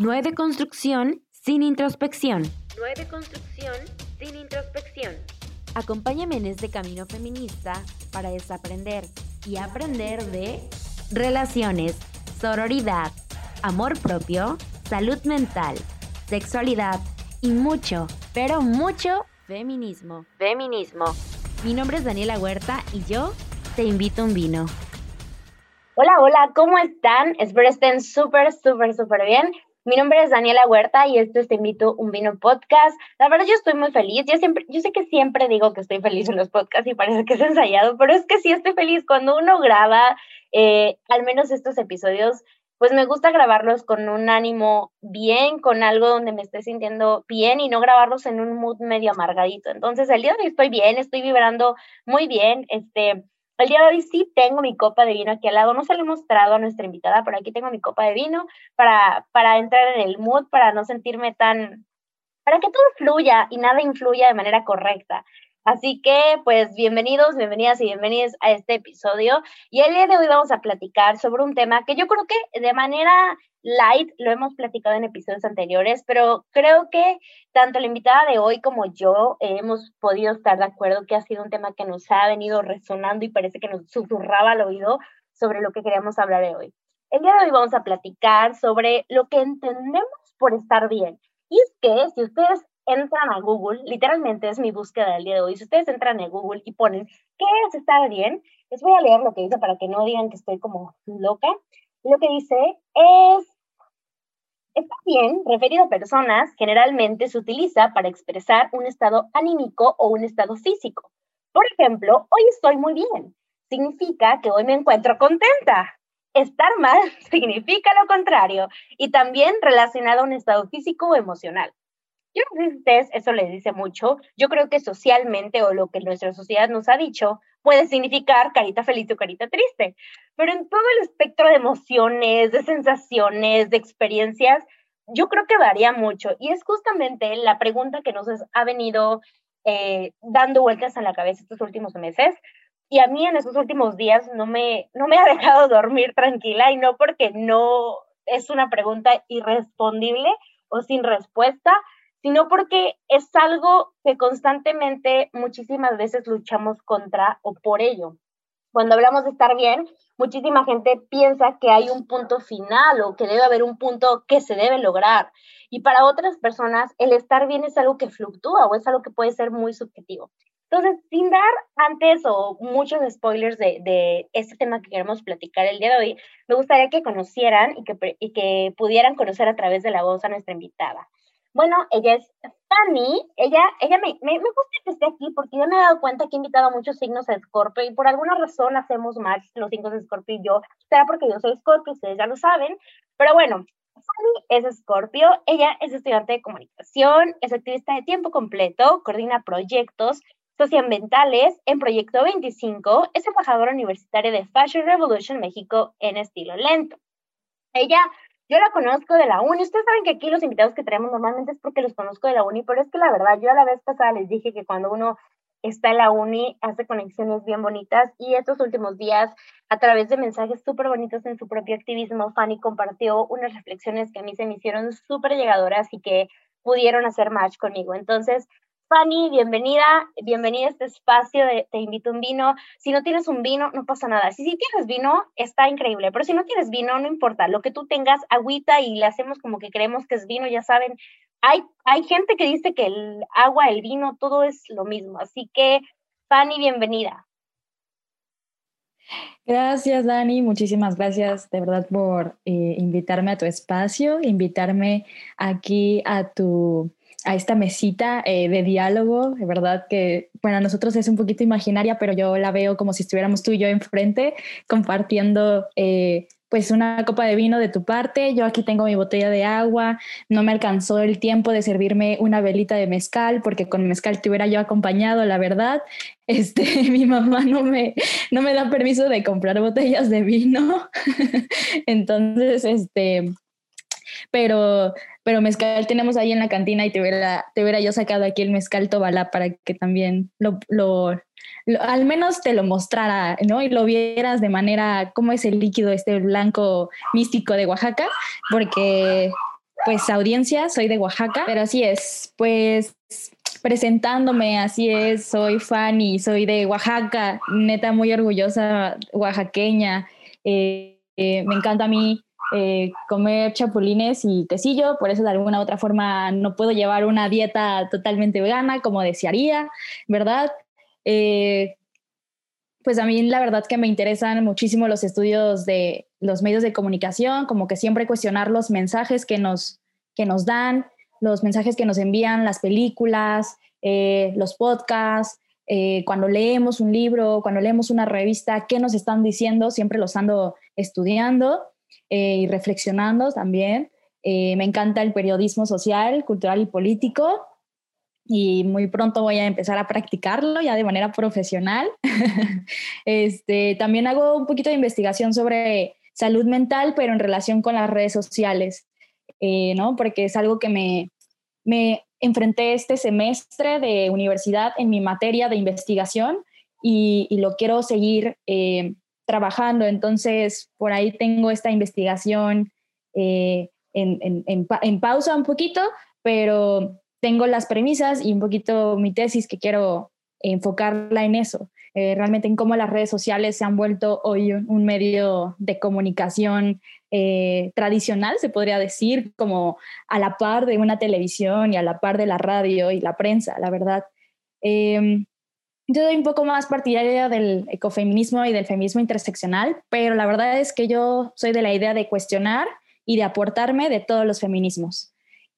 No hay deconstrucción sin introspección. No hay deconstrucción sin introspección. Acompáñame en este camino feminista para desaprender y aprender de relaciones, sororidad, amor propio, salud mental, sexualidad y mucho, pero mucho feminismo. Feminismo. Mi nombre es Daniela Huerta y yo te invito a un vino. Hola, hola, ¿cómo están? Espero estén súper, súper, súper bien. Mi nombre es Daniela Huerta y esto es Te Invito un Vino Podcast. La verdad yo estoy muy feliz. Yo, siempre, yo sé que siempre digo que estoy feliz en los podcasts y parece que es ensayado, pero es que sí estoy feliz cuando uno graba, eh, al menos estos episodios, pues me gusta grabarlos con un ánimo bien, con algo donde me esté sintiendo bien y no grabarlos en un mood medio amargadito. Entonces, el día de hoy estoy bien, estoy vibrando muy bien. Este, el día de hoy sí tengo mi copa de vino aquí al lado. No se lo he mostrado a nuestra invitada, pero aquí tengo mi copa de vino para, para entrar en el mood, para no sentirme tan, para que todo fluya y nada influya de manera correcta. Así que, pues, bienvenidos, bienvenidas y bienvenidos a este episodio. Y el día de hoy vamos a platicar sobre un tema que yo creo que de manera light lo hemos platicado en episodios anteriores, pero creo que tanto la invitada de hoy como yo hemos podido estar de acuerdo que ha sido un tema que nos ha venido resonando y parece que nos susurraba al oído sobre lo que queríamos hablar de hoy. El día de hoy vamos a platicar sobre lo que entendemos por estar bien. Y es que si ustedes entran a Google, literalmente es mi búsqueda del día de hoy, si ustedes entran a Google y ponen ¿qué es estar bien? Les voy a leer lo que dice para que no digan que estoy como loca. Lo que dice es, está bien, referido a personas, generalmente se utiliza para expresar un estado anímico o un estado físico. Por ejemplo, hoy estoy muy bien. Significa que hoy me encuentro contenta. Estar mal significa lo contrario y también relacionado a un estado físico o emocional. Yo no sé si ustedes eso les dice mucho. Yo creo que socialmente o lo que nuestra sociedad nos ha dicho puede significar carita feliz o carita triste. Pero en todo el espectro de emociones, de sensaciones, de experiencias, yo creo que varía mucho. Y es justamente la pregunta que nos ha venido eh, dando vueltas en la cabeza estos últimos meses. Y a mí en estos últimos días no me, no me ha dejado dormir tranquila y no porque no es una pregunta irrespondible o sin respuesta, sino porque es algo que constantemente muchísimas veces luchamos contra o por ello. Cuando hablamos de estar bien, muchísima gente piensa que hay un punto final o que debe haber un punto que se debe lograr. Y para otras personas, el estar bien es algo que fluctúa o es algo que puede ser muy subjetivo. Entonces, sin dar antes o muchos spoilers de, de, este tema que queremos platicar el día de hoy, me gustaría que conocieran y que, y que pudieran conocer a través de la voz a nuestra invitada. Bueno, ella es Fanny, ella, ella me, me, me, gusta que esté aquí porque yo me he dado cuenta que he invitado a muchos signos a Scorpio y por alguna razón hacemos match los signos de Scorpio y yo, será porque yo soy Scorpio, ustedes ya lo saben, pero bueno, Fanny es Scorpio, ella es estudiante de comunicación, es activista de tiempo completo, coordina proyectos socioambientales en Proyecto 25, es embajadora universitaria de Fashion Revolution México en estilo lento. Ella yo la conozco de la uni. Ustedes saben que aquí los invitados que traemos normalmente es porque los conozco de la uni, pero es que la verdad, yo a la vez pasada les dije que cuando uno está en la uni hace conexiones bien bonitas y estos últimos días, a través de mensajes súper bonitos en su propio activismo, Fanny compartió unas reflexiones que a mí se me hicieron súper llegadoras y que pudieron hacer match conmigo. Entonces, Fanny, bienvenida, bienvenida a este espacio Te invito un vino. Si no tienes un vino, no pasa nada. Si sí tienes vino, está increíble, pero si no tienes vino, no importa. Lo que tú tengas, agüita y le hacemos como que creemos que es vino, ya saben. Hay, hay gente que dice que el agua, el vino, todo es lo mismo. Así que, Fanny, bienvenida. Gracias, Dani. Muchísimas gracias de verdad por eh, invitarme a tu espacio, invitarme aquí a tu a esta mesita eh, de diálogo, de verdad que para nosotros es un poquito imaginaria, pero yo la veo como si estuviéramos tú y yo enfrente compartiendo eh, pues una copa de vino de tu parte, yo aquí tengo mi botella de agua, no me alcanzó el tiempo de servirme una velita de mezcal, porque con mezcal te hubiera yo acompañado, la verdad, este, mi mamá no me, no me da permiso de comprar botellas de vino, entonces, este, pero, pero mezcal tenemos ahí en la cantina y te hubiera, te hubiera yo sacado aquí el mezcal Tobalá para que también lo, lo, al menos te lo mostrara, ¿no? Y lo vieras de manera, cómo es el líquido este blanco místico de Oaxaca, porque pues audiencia, soy de Oaxaca, pero así es, pues presentándome, así es, soy Fanny, soy de Oaxaca, neta muy orgullosa oaxaqueña, eh, eh, me encanta a mí eh, comer chapulines y quesillo, por eso de alguna u otra forma no puedo llevar una dieta totalmente vegana como desearía, ¿verdad? pues a mí la verdad que me interesan muchísimo los estudios de los medios de comunicación, como que siempre cuestionar los mensajes que nos, que nos dan, los mensajes que nos envían las películas, eh, los podcasts, eh, cuando leemos un libro, cuando leemos una revista, qué nos están diciendo, siempre los ando estudiando eh, y reflexionando también. me encanta el periodismo social, cultural y político y muy pronto voy a empezar a practicarlo ya de manera profesional. este, también hago un poquito de investigación sobre salud mental, pero en relación con las redes sociales, eh, ¿no? Porque es algo que me, me enfrenté este semestre de universidad en mi materia de investigación y, lo quiero seguir eh, trabajando. Entonces, por ahí tengo esta investigación eh, en, en, pausa un poquito, pero tengo las premisas y un poquito mi tesis que quiero enfocarla en eso, eh, realmente en cómo las redes sociales se han vuelto hoy un, medio de comunicación eh, tradicional, se podría decir, como a la par de una televisión y a la par de la radio y la prensa, la verdad. Em, yo soy un poco más partidaria del ecofeminismo y del feminismo interseccional, pero la verdad es que yo soy de la idea de cuestionar y de aportarme de todos los feminismos.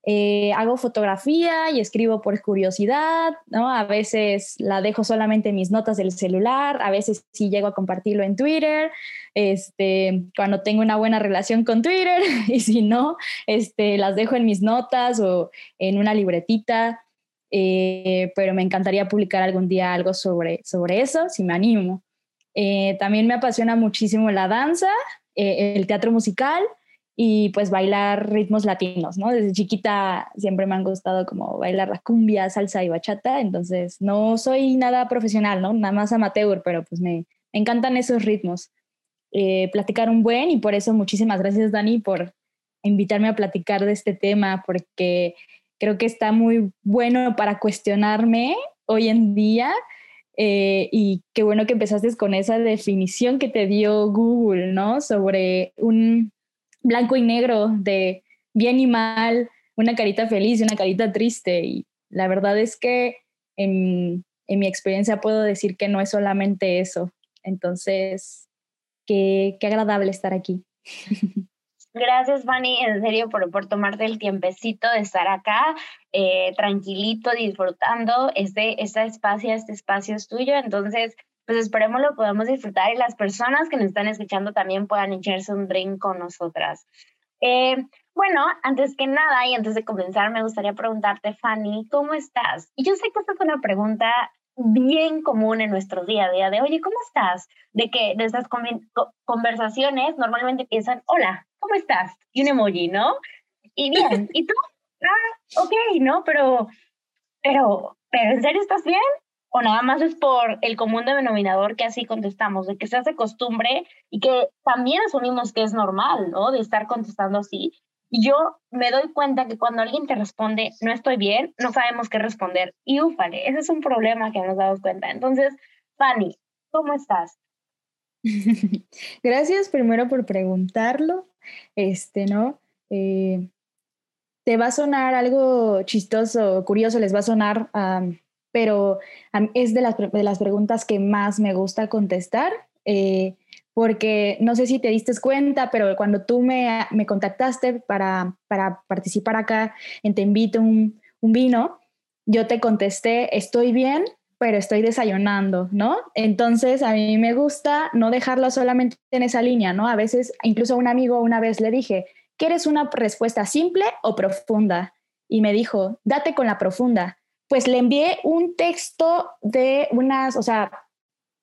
Eh, hago fotografía y escribo por curiosidad, ¿no? A veces la dejo solamente en mis notas del celular, a veces sí llego a compartirlo en Twitter, este, cuando tengo una buena relación con Twitter, y si no, este, las dejo en mis notas o en una libretita, eh, pero me encantaría publicar algún día algo sobre, sobre eso, si me animo. Eh, también me apasiona muchísimo la danza, el teatro musical, y pues bailar ritmos latinos, ¿no? Desde chiquita siempre me han gustado como bailar la cumbia, salsa y bachata, entonces no soy nada profesional, ¿no? Nada más amateur, pero pues me, encantan esos ritmos. Eh, platicar un buen y por eso muchísimas gracias Dani por invitarme a platicar de este tema, porque creo que está muy bueno para cuestionarme hoy en día. Eh, y qué bueno que empezaste con esa definición que te dio Google, ¿no? Sobre un, blanco y negro de bien y mal, una carita feliz y una carita triste. Y la verdad es que en, mi experiencia puedo decir que no es solamente eso. Entonces, qué, agradable estar aquí. Gracias, Fanny, en serio, por, por tomarte el tiempecito de estar acá, eh, tranquilito, disfrutando. Este, este espacio, este espacio es tuyo. Entonces, pues esperemos lo podamos disfrutar y las personas que nos están escuchando también puedan echarse un drink con nosotras. Eh, bueno, antes que nada y antes de comenzar, me gustaría preguntarte, Fanny, ¿cómo estás? Y yo sé que esta es una pregunta bien común en nuestro día a día de, oye, ¿cómo estás? De que de estas conversaciones normalmente piensan, hola, ¿cómo estás? Y un emoji, ¿no? Y bien, ¿y tú? Ah, ok, ¿no? Pero, pero, pero, ¿en serio estás bien? o nada más es por el común denominador que así contestamos, de que se hace costumbre y que también asumimos que es normal, ¿no? De estar contestando así. Y yo me doy cuenta que cuando alguien te responde, no estoy bien, no sabemos qué responder. Y úfale, ese es un problema que nos damos cuenta. Entonces, Fanny, ¿cómo estás? Gracias primero por preguntarlo. Este, ¿no? Eh, te va a sonar algo chistoso, curioso, les va a sonar pero es de las, de las preguntas que más me gusta contestar, eh, porque no sé si te diste cuenta, pero cuando tú me, me contactaste para, para, participar acá en Te invito un vino, yo te contesté, estoy bien, pero estoy desayunando, ¿no? Entonces a mí me gusta no dejarlo solamente en esa línea, ¿no? A veces, incluso un amigo una vez le dije, ¿quieres una respuesta simple o profunda? Y me dijo, date con la profunda pues le envié un texto de unas, o sea,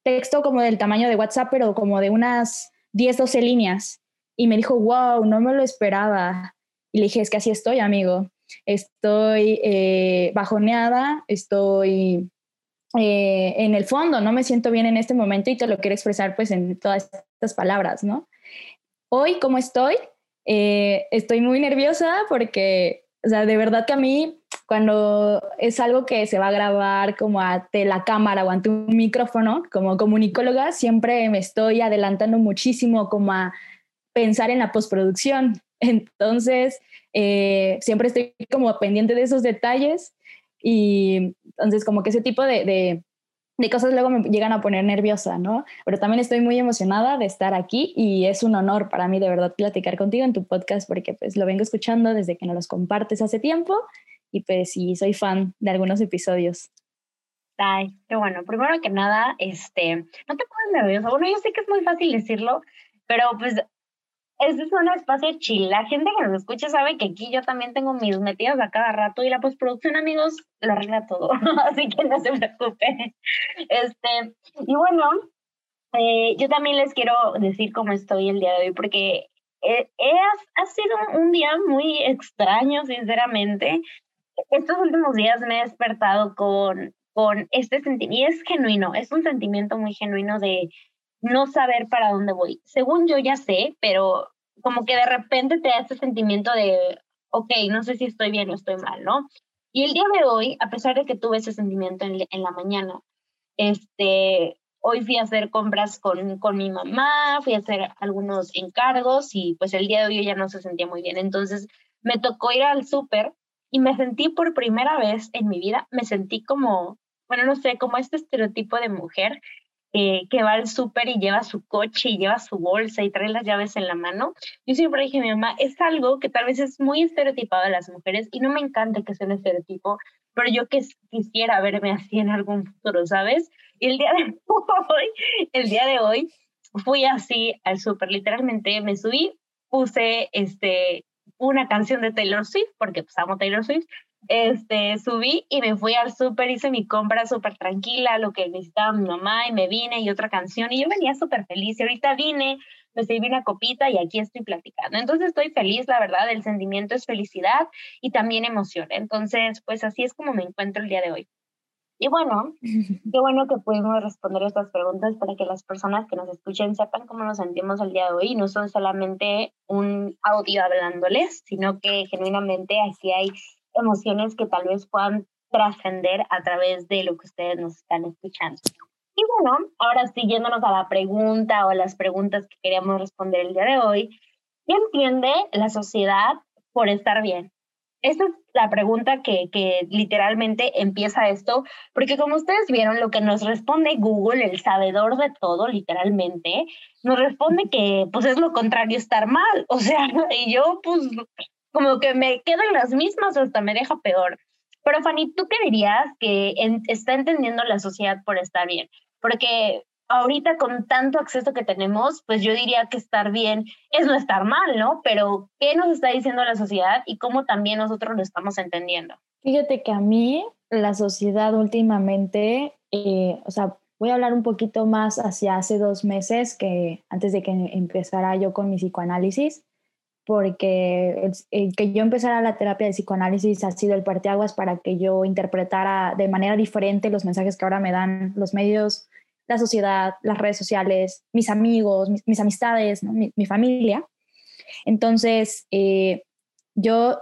texto como del tamaño de WhatsApp, pero como de unas 10, 12 líneas. Y me dijo, wow, no me lo esperaba. Y le dije, es que así estoy, amigo. Estoy eh, bajoneada, estoy eh, en el fondo, no me siento bien en este momento y te lo quiero expresar pues en todas estas palabras, ¿no? Hoy, ¿cómo estoy? Eh, estoy muy nerviosa porque, o sea, de verdad que a mí, cuando es algo que se va a grabar como ante la cámara o ante un micrófono, como comunicóloga, siempre me estoy adelantando muchísimo como a pensar en la postproducción. Entonces, eh, siempre estoy como pendiente de esos detalles y entonces como que ese tipo de de cosas luego me llegan a poner nerviosa, ¿no? Pero también estoy muy emocionada de estar aquí y es un honor para mí de verdad platicar contigo en tu podcast porque pues lo vengo escuchando desde que nos los compartes hace tiempo y pues sí, soy fan de algunos episodios. Ay, qué bueno. Primero que nada, este, no te pongas nerviosa. Bueno, yo sé que es muy fácil decirlo, pero pues este es un espacio chill. La gente que nos escucha sabe que aquí yo también tengo mis metidas a cada rato y la postproducción, amigos, lo arregla todo. Así que no se preocupen. Este, y bueno, eh, yo también les quiero decir cómo estoy el día de hoy, porque eh, ha sido un día muy extraño, sinceramente. Estos últimos días me he despertado con, con este sentimiento, y es genuino, es un sentimiento muy genuino de no saber para dónde voy. Según yo ya sé, pero como que de repente te da ese sentimiento de, ok, no sé si estoy bien o estoy mal, ¿no? Y el día de hoy, a pesar de que tuve ese sentimiento en, en la mañana, este, hoy fui a hacer compras con, con mi mamá, fui a hacer algunos encargos y pues el día de hoy ya no se sentía muy bien. Entonces me tocó ir al súper y me sentí por primera vez en mi vida, me sentí como, bueno, no sé, como este estereotipo de mujer eh, que va al súper y lleva su coche y lleva su bolsa y trae las llaves en la mano. Yo siempre dije mi mamá, es algo que tal vez es muy estereotipado de las mujeres y no me encanta que sea un estereotipo, pero yo que quisiera verme así en algún futuro, ¿sabes? Y el día de hoy, el día de hoy fui así al súper, literalmente me subí, puse este, una canción de Taylor Swift, porque pues amo Taylor Swift, este, subí y me fui al súper, hice mi compra súper tranquila, lo que necesitaba mi mamá y me vine y otra canción y yo venía súper feliz y ahorita vine, me sirví una copita y aquí estoy platicando. Entonces estoy feliz, la verdad, el sentimiento es felicidad y también emoción. Entonces, pues así es como me encuentro el día de hoy. Y bueno, qué bueno que pudimos responder estas preguntas para que las personas que nos escuchen sepan cómo nos sentimos el día de hoy. No son solamente un audio hablándoles, sino que genuinamente aquí hay emociones que tal vez puedan trascender a través de lo que ustedes nos están escuchando. Y bueno, ahora siguiéndonos a la pregunta o a las preguntas que queríamos responder el día de hoy, ¿qué entiende la sociedad por estar bien? Esa es la pregunta que, que literalmente empieza esto, porque como ustedes vieron, lo que nos responde Google, el sabedor de todo, literalmente, nos responde que pues es lo contrario estar mal. O sea, y yo pues como que me quedo en las mismas o hasta me deja peor. Pero Fanny, ¿tú qué dirías que está entendiendo la sociedad por estar bien? Porque ahorita con tanto acceso que tenemos, pues yo diría que estar bien es no estar mal, ¿no? Pero ¿qué nos está diciendo la sociedad y cómo también nosotros lo estamos entendiendo? Fíjate que a mí la sociedad últimamente, eh, o sea, voy a hablar un poquito más hacia hace dos meses que antes de que empezara yo con mi psicoanálisis porque el, que yo empezara la terapia de psicoanálisis ha sido el parteaguas para que yo interpretara de manera diferente los mensajes que ahora me dan los medios, la sociedad, las redes sociales, mis amigos, mis, amistades, mi, familia. Entonces, eh, yo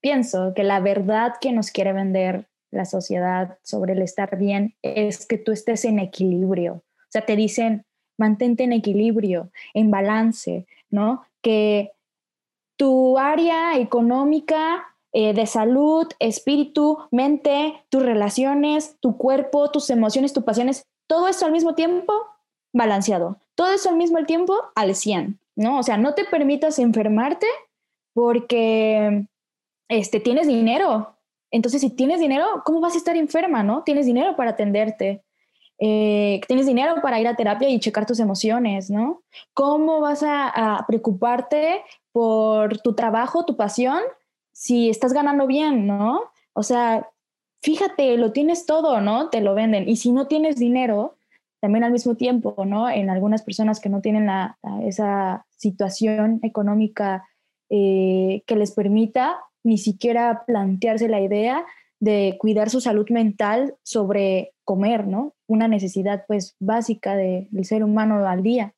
pienso que la verdad que nos quiere vender la sociedad sobre el estar bien es que tú estés en equilibrio. O sea, te dicen, mantente en equilibrio, en balance, ¿no? Que tu área económica, eh, de salud, espíritu, mente, tus relaciones, tu cuerpo, tus emociones, tus pasiones, todo eso al mismo tiempo balanceado, todo eso al mismo tiempo al 100, ¿no? O sea, no te permitas enfermarte porque este, tienes dinero. Entonces, si tienes dinero, ¿cómo vas a estar enferma, no? Tienes dinero para atenderte. Eh, tienes dinero para ir a terapia y checar tus emociones, ¿no? ¿Cómo vas a preocuparte por tu trabajo, tu pasión, si estás ganando bien, ¿no? O sea, fíjate, lo tienes todo, ¿no? Te lo venden. Y si no tienes dinero, también al mismo tiempo, ¿no? En algunas personas que no tienen esa situación económica eh, que les permita ni siquiera plantearse la idea de cuidar su salud mental sobre comer, ¿no? Una necesidad pues básica del ser humano al día.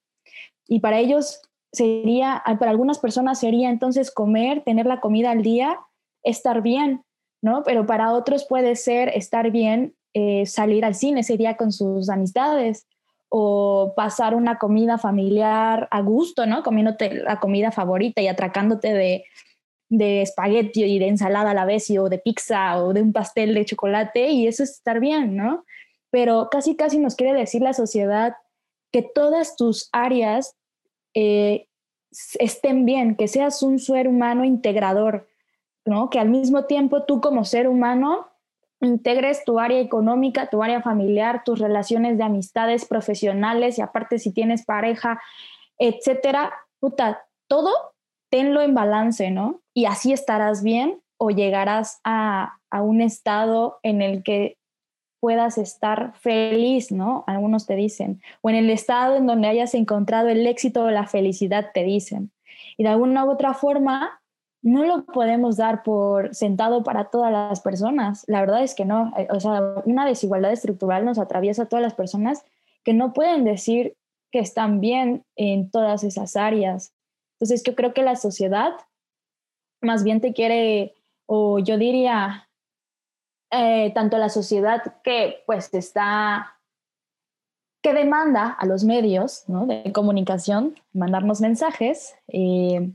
Y para ellos sería, para algunas personas sería entonces comer, tener la comida al día, estar bien, ¿no? Pero para otros puede ser estar bien, eh, salir al cine ese día con sus amistades o pasar una comida familiar a gusto, ¿no? Comiéndote la comida favorita y atracándote de, de espagueti y de ensalada a la vez o de pizza o de un pastel de chocolate y eso es estar bien, ¿no? Pero casi casi nos quiere decir la sociedad que todas tus áreas eh, estén bien, que seas un ser humano integrador, ¿no? Que al mismo tiempo tú como ser humano integres tu área económica, tu área familiar, tus relaciones de amistades profesionales y aparte si tienes pareja, etcétera, puta, todo tenlo en balance, ¿no? Y así estarás bien o llegarás a, a un estado en el que puedas estar feliz, ¿no? Algunos te dicen, o en el estado en donde hayas encontrado el éxito o la felicidad, te dicen. Y de alguna u otra forma, no lo podemos dar por sentado para todas las personas. La verdad es que no. Eh, o sea, una desigualdad estructural nos atraviesa a todas las personas que no pueden decir que están bien en todas esas áreas. Entonces, yo creo que la sociedad más bien te quiere, o yo diría, eh, tanto la sociedad que pues está, que demanda a los medios de comunicación, mandarnos mensajes, eh,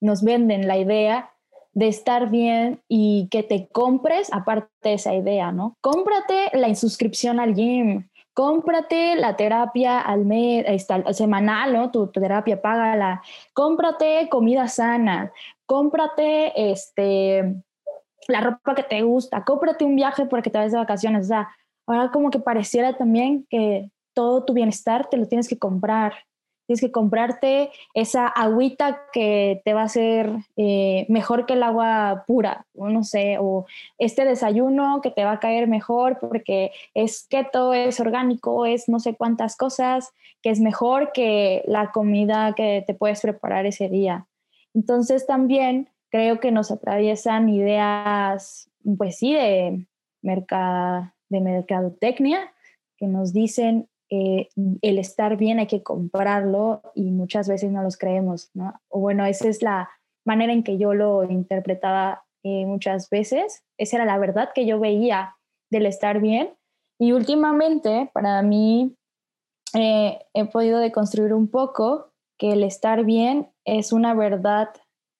nos venden la idea de estar bien y que te compres aparte de esa idea, ¿no? Cómprate la inscripción al gym, cómprate la terapia al mes, semanal, ¿no? Tu, tu, terapia, págala. Cómprate comida sana, cómprate este, la ropa que te gusta, cómprate un viaje porque te vas de vacaciones. O ahora como que pareciera también que todo tu bienestar te lo tienes que comprar. Tienes que comprarte esa agüita que te va a hacer eh, mejor que el agua pura, o no sé, o este desayuno que te va a caer mejor porque es keto, es orgánico, es no sé cuántas cosas, que es mejor que la comida que te puedes preparar ese día. Entonces también creo que nos atraviesan ideas, pues sí, de, de mercadotecnia, que nos dicen eh, el estar bien hay que comprarlo y muchas veces no los creemos, ¿no? O bueno, esa es la manera en que yo lo interpretaba eh, muchas veces, esa era la verdad que yo veía del estar bien y últimamente para mí eh, he podido deconstruir un poco que el estar bien es una verdad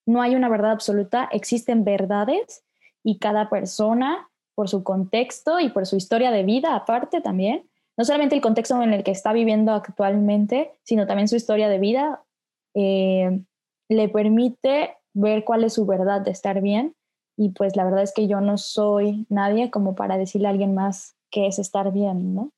no hay una verdad absoluta, existen verdades y cada persona, por su contexto y por su historia de vida aparte también, no solamente el contexto en el que está viviendo actualmente, sino también su historia de vida, eh, le permite ver cuál es su verdad de estar bien. Y pues la verdad es que yo no soy nadie como para decirle a alguien más qué es estar bien, ¿no?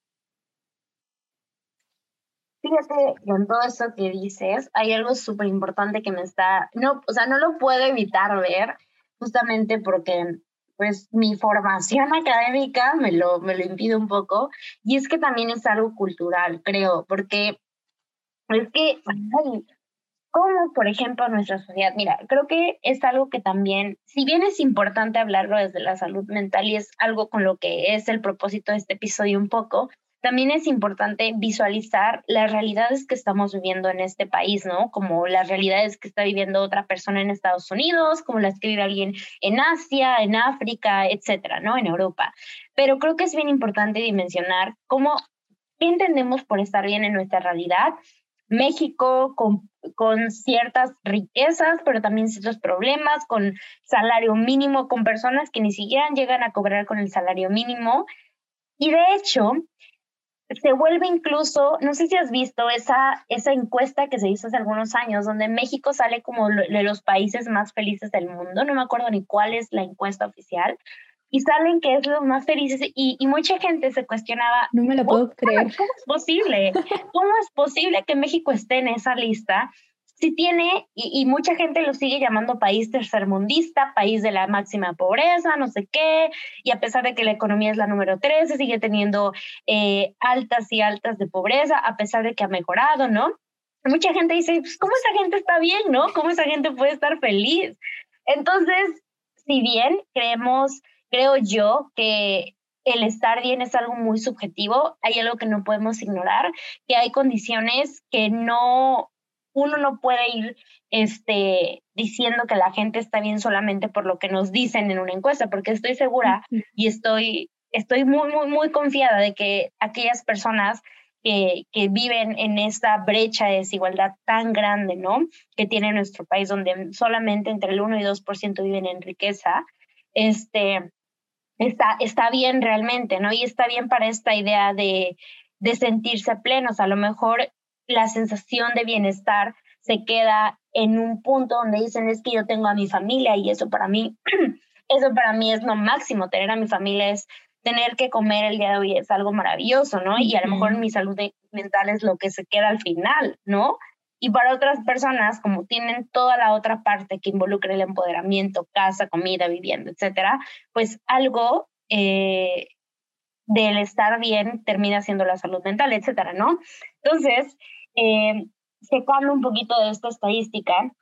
Fíjate, con todo eso que dices, hay algo súper importante que me está, no, o sea, no lo puedo evitar ver, justamente porque pues mi formación académica me lo, me lo impide un poco, y es que también es algo cultural, creo, porque es que, como por ejemplo nuestra sociedad, mira, creo que es algo que también, si bien es importante hablarlo desde la salud mental y es algo con lo que es el propósito de este episodio un poco, también es importante visualizar las realidades que estamos viviendo en este país, ¿no? Como las realidades que está viviendo otra persona en Estados Unidos, como las que vive alguien en Asia, en África, etcétera, ¿no? En Europa. Pero creo que es bien importante dimensionar cómo, qué entendemos por estar bien en nuestra realidad. México con, con ciertas riquezas, pero también ciertos problemas, con salario mínimo, con personas que ni siquiera llegan a cobrar con el salario mínimo. Y de hecho, se vuelve incluso, no sé si has visto esa, esa encuesta que se hizo hace algunos años, donde México sale como de los países más felices del mundo, no me acuerdo ni cuál es la encuesta oficial, y salen que es los más felices y, y mucha gente se cuestionaba. No me lo puedo creer. ¿Cómo es posible? ¿Cómo es posible que México esté en esa lista? Sí tiene, y, mucha gente lo sigue llamando país tercermundista, país de la máxima pobreza, no sé qué, y a pesar de que la economía es la número 13, sigue teniendo eh, altas y altas de pobreza, a pesar de que ha mejorado, ¿no? Mucha gente dice, pues, ¿cómo esa gente está bien, no? ¿Cómo esa gente puede estar feliz? Entonces, si bien creemos, creo yo que el estar bien es algo muy subjetivo, hay algo que no podemos ignorar, que hay condiciones que no uno no puede ir este, diciendo que la gente está bien solamente por lo que nos dicen en una encuesta, porque estoy segura y estoy, estoy muy, muy, muy confiada de que aquellas personas que, que, viven en esta brecha de desigualdad tan grande, ¿no? Que tiene nuestro país, donde solamente entre el 1 y 2% viven en riqueza, este, está, está bien realmente, ¿no? Y está bien para esta idea de, de sentirse plenos. A lo mejor la sensación de bienestar se queda en un punto donde dicen es que yo tengo a mi familia y eso para mí, eso para mí es lo máximo, tener a mi familia es tener que comer el día de hoy es algo maravilloso, ¿no? Y a lo mejor mi salud mental es lo que se queda al final, ¿no? Y para otras personas, como tienen toda la otra parte que involucra el empoderamiento, casa, comida, vivienda, etcétera, pues algo eh, del estar bien termina siendo la salud mental, etcétera, ¿no? Entonces, eh, secando un poquito de esta estadística,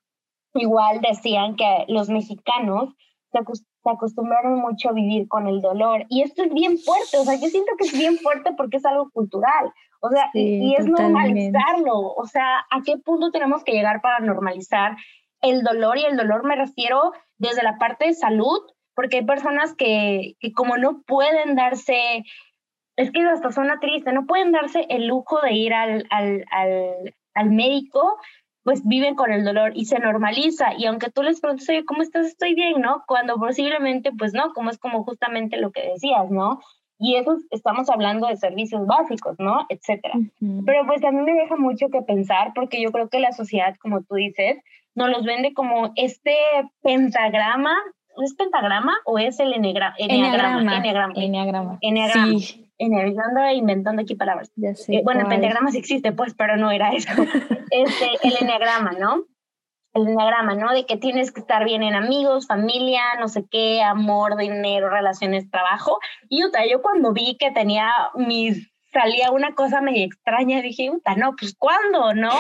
igual decían que los mexicanos se, acostumbraron mucho a vivir con el dolor. Y esto es bien fuerte, o sea, yo siento que es bien fuerte porque es algo cultural. O sea, y, es normalizarlo. O sea, ¿a qué punto tenemos que llegar para normalizar el dolor? Y el dolor me refiero desde la parte de salud, porque hay personas que, que como no pueden darse es que hasta suena triste, no pueden darse el lujo de ir al, al, al, al médico, pues viven con el dolor y se normaliza. Y aunque tú les preguntes, oye, ¿cómo estás? Estoy bien, ¿no? Cuando posiblemente, pues no, como es como justamente lo que decías, ¿no? Y eso estamos hablando de servicios básicos, ¿no? Etcétera. Pero pues a mí me deja mucho que pensar porque yo creo que la sociedad, como tú dices, nos los vende como este pentagrama. ¿Es pentagrama o es el eneagrama? Enneagrama. Enneagrama. Enneagrama. Sí ando inventando aquí palabras. Eh, bueno, el pentagrama sí existe, pues, pero no era eso. este, el enneagrama, ¿no? El enneagrama, ¿no? De que tienes que estar bien en amigos, familia, no sé qué, amor, dinero, relaciones, trabajo. Y Uta, yo cuando vi que tenía mis salía una cosa medio extraña, dije, Uta, no, pues ¿cuándo, no?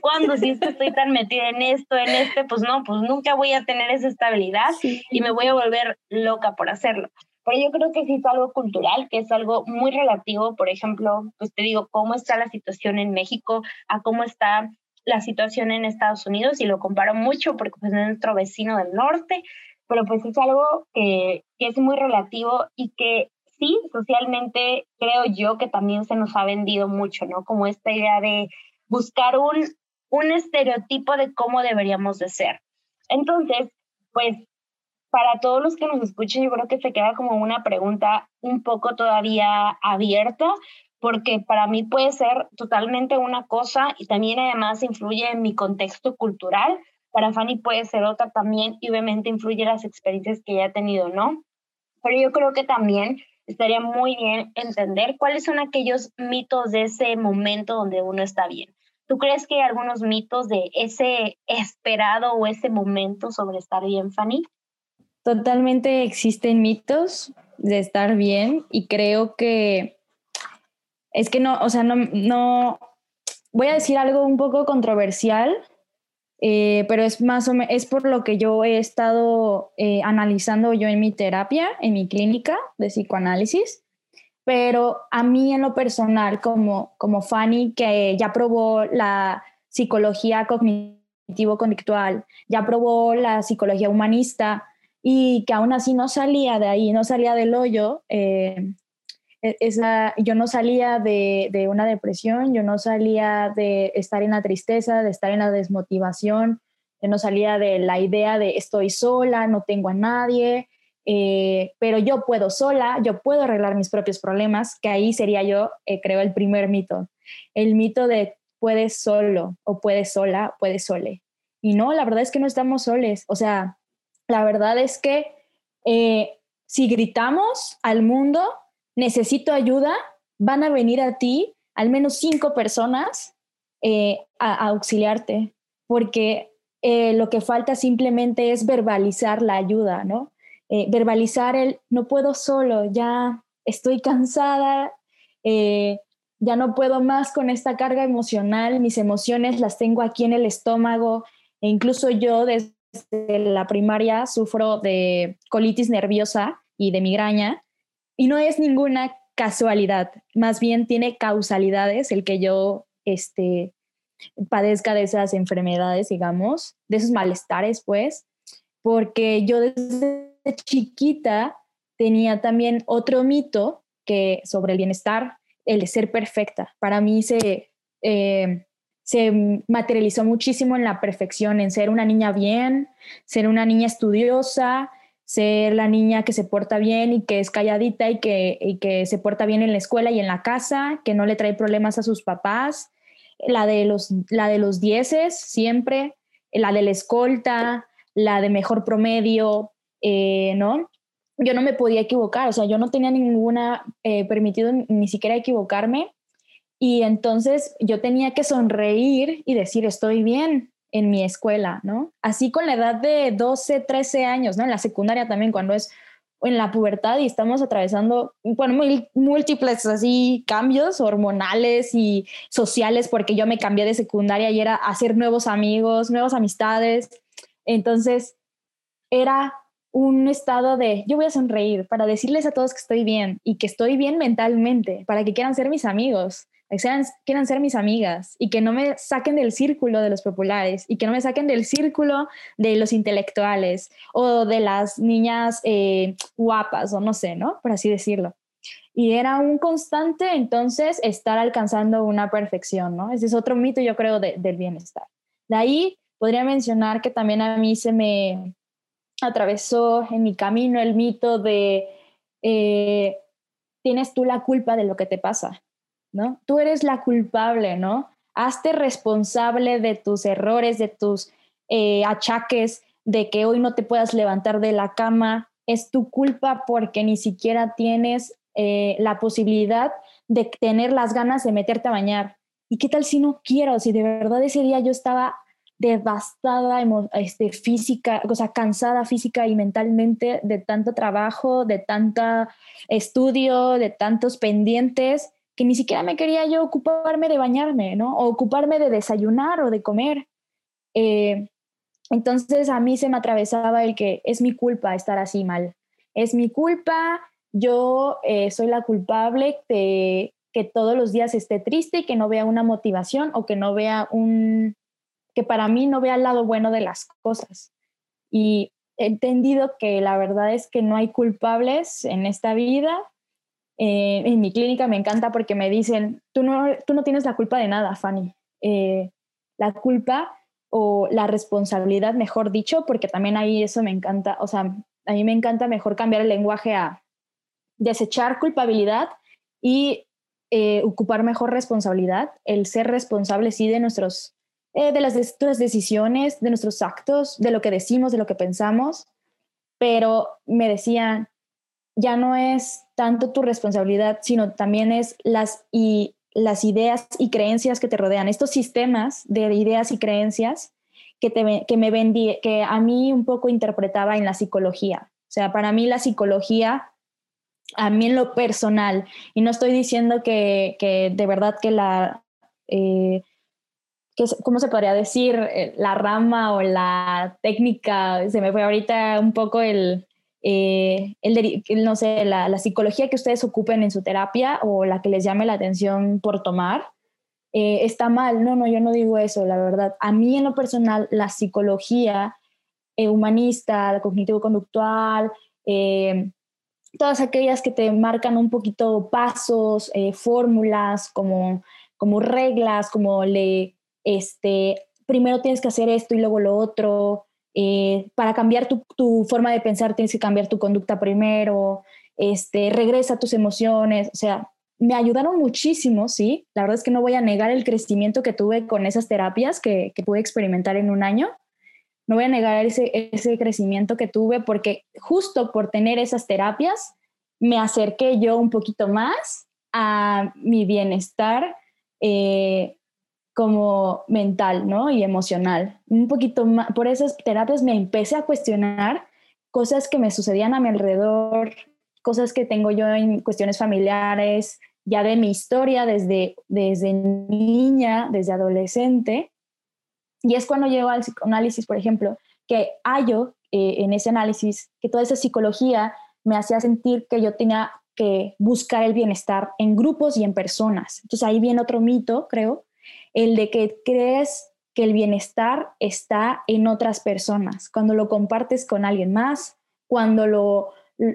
¿Cuándo? Si estoy tan metida en esto, en este, pues no, pues nunca voy a tener esa estabilidad y me voy a volver loca por hacerlo. Pero yo creo que sí es algo cultural, que es algo muy relativo. Por ejemplo, pues te digo, cómo está la situación en México a cómo está la situación en Estados Unidos y lo comparo mucho porque pues es nuestro vecino del norte, pero pues es algo que, que es muy relativo y que sí, socialmente creo yo que también se nos ha vendido mucho, ¿no? Como esta idea de buscar un, un estereotipo de cómo deberíamos de ser. Entonces, pues para todos los que nos escuchen, yo creo que se queda como una pregunta un poco todavía abierta, porque para mí puede ser totalmente una cosa y también además influye en mi contexto cultural. Para Fanny puede ser otra también y obviamente influye las experiencias que ella ha tenido, ¿no? Pero yo creo que también estaría muy bien entender cuáles son aquellos mitos de ese momento donde uno está bien. ¿Tú crees que hay algunos mitos de ese esperado o ese momento sobre estar bien, Fanny? Totalmente existen mitos de estar bien y creo que es que no, o sea, no, no voy a decir algo un poco controversial, eh, pero es más o menos, es por lo que yo he estado eh, analizando yo en mi terapia, en mi clínica de psicoanálisis, pero a mí en lo personal, como, como Fanny, que ya probó la psicología cognitivo-conductual, ya probó la psicología humanista, y que aún así no salía de ahí, no salía del hoyo. Eh, e, esa, yo no salía de, de, una depresión, yo no salía de estar en la tristeza, de estar en la desmotivación, yo no salía de la idea de estoy sola, no tengo a nadie, eh, pero yo puedo sola, yo puedo arreglar mis propios problemas, que ahí sería yo, eh, creo, el primer mito. El mito de puedes solo o puedes sola, puedes sole. Y no, la verdad es que no estamos soles. O sea, la verdad es que eh, si gritamos al mundo, necesito ayuda, van a venir a ti al menos cinco personas eh, a, auxiliarte, porque eh, lo que falta simplemente es verbalizar la ayuda, ¿no? verbalizar el no puedo solo, ya estoy cansada, ya no puedo más con esta carga emocional, mis emociones las tengo aquí en el estómago, e incluso yo desde desde la primaria sufro de colitis nerviosa y de migraña y no es ninguna casualidad, más bien tiene causalidades el que yo este, padezca de esas enfermedades, digamos, de esos malestares, pues, porque yo desde chiquita tenía también otro mito que sobre el bienestar, el de ser perfecta. Para mí se, eh, se materializó muchísimo en la perfección, en ser una niña bien, ser una niña estudiosa, ser la niña que se porta bien y que es calladita y que, y que se porta bien en la escuela y en la casa, que no le trae problemas a sus papás, la de los, la de los dieces siempre, la de la escolta, la de mejor promedio, eh, ¿no? Yo no me podía equivocar, o sea, yo no tenía ninguna eh, permitido ni siquiera equivocarme y entonces yo tenía que sonreír y decir, estoy bien, en mi escuela, ¿no? Así con la edad de 12, 13 años, ¿no? En la secundaria también, cuando es en la pubertad y estamos atravesando, bueno, múltiples así cambios hormonales y sociales, porque yo me cambié de secundaria y era hacer nuevos amigos, nuevas amistades. Entonces, era un estado de yo voy a sonreír para decirles a todos que estoy bien y que estoy bien mentalmente, para que quieran ser mis amigos que quieran ser mis amigas y que no me saquen del círculo de los populares y que no me saquen del círculo de los intelectuales o de las niñas eh, guapas o no sé, ¿no? Por así decirlo. Y era un constante entonces estar alcanzando una perfección, ¿no? Ese es otro mito yo creo del bienestar. De ahí podría mencionar que también a mí se me atravesó en mi camino el mito de eh, tienes tú la culpa de lo que te pasa. ¿No? Tú eres la culpable, ¿no? Hazte responsable de tus errores, de tus eh, achaques, de que hoy no te puedas levantar de la cama. Es tu culpa porque ni siquiera tienes eh, la posibilidad de tener las ganas de meterte a bañar. ¿Y qué tal si no quiero? Si de verdad ese día yo estaba devastada este, física, o sea, cansada física y mentalmente de tanto trabajo, de tanto estudio, de tantos pendientes, que ni siquiera me quería yo ocuparme de bañarme, ¿no? O ocuparme de desayunar o de comer. Eh, entonces a mí se me atravesaba el que es mi culpa estar así mal. Es mi culpa, yo eh, soy la culpable de que todos los días esté triste y que no vea una motivación o que no vea un, que para mí no vea el lado bueno de las cosas. Y he entendido que la verdad es que no hay culpables en esta vida, eh, en mi clínica me encanta porque me dicen, tú no, tú no tienes la culpa de nada, Fanny. Eh, la culpa o la responsabilidad, mejor dicho, porque también ahí eso me encanta, o sea, a mí me encanta mejor cambiar el lenguaje a desechar culpabilidad y eh, ocupar mejor responsabilidad, el ser responsable sí de nuestros, de las nuestras decisiones, de nuestros actos, de lo que decimos, de lo que pensamos, pero me decían, ya no es tanto tu responsabilidad, sino también es las, y, las ideas y creencias que te rodean, estos sistemas de ideas y creencias que, te, que me vendí, que a mí un poco interpretaba en la psicología. O sea, para mí la psicología, a mí en lo personal, y no estoy diciendo que, que de verdad que la... Eh, que, ¿cómo se podría decir? Eh, la rama o la técnica, se me fue ahorita un poco el, eh, el, no sé, la, psicología que ustedes ocupen en su terapia o la que les llame la atención por tomar, eh, está mal. No, no, yo no digo eso, la verdad. A mí en lo personal, la psicología eh, humanista, la cognitivo-conductual, todas aquellas que te marcan un poquito pasos, fórmulas, como, como reglas, como le, este, primero tienes que hacer esto y luego lo otro, eh, para cambiar tu, forma de pensar tienes que cambiar tu conducta primero, este, regresa tus emociones, o sea, me ayudaron muchísimo, sí, la verdad es que no voy a negar el crecimiento que tuve con esas terapias que, que pude experimentar en un año, no voy a negar ese, ese crecimiento que tuve porque justo por tener esas terapias me acerqué yo un poquito más a mi bienestar eh, como mental, ¿no? Y emocional. Un poquito más, por esas terapias me empecé a cuestionar cosas que me sucedían a mi alrededor, cosas que tengo yo en cuestiones familiares, ya de mi historia desde, desde niña, desde adolescente. Y es cuando llego al psicoanálisis, por ejemplo, que hallo eh, en ese análisis que toda esa psicología me hacía sentir que yo tenía que buscar el bienestar en grupos y en personas. Entonces ahí viene otro mito, creo, El de que crees que el bienestar está en otras personas, cuando lo compartes con alguien más, cuando lo,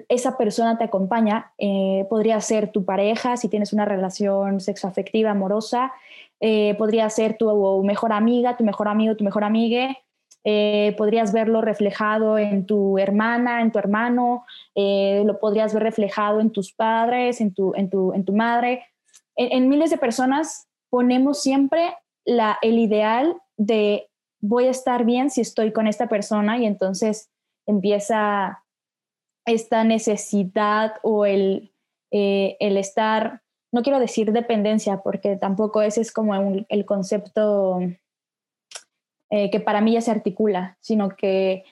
esa persona te acompaña, eh, podría ser tu pareja, si tienes una relación sexoafectiva, amorosa, eh, podría ser tu mejor amiga, tu mejor amigo, tu mejor amiga, eh, podrías verlo reflejado en tu hermana, en tu hermano, lo podrías ver reflejado en tus padres, en tu, en tu, en tu madre. En, miles de personas ponemos siempre la, el ideal de voy a estar bien si estoy con esta persona y entonces empieza esta necesidad o el, eh, el estar, no quiero decir dependencia, porque tampoco ese es como el concepto eh, que para mí ya se articula, sino que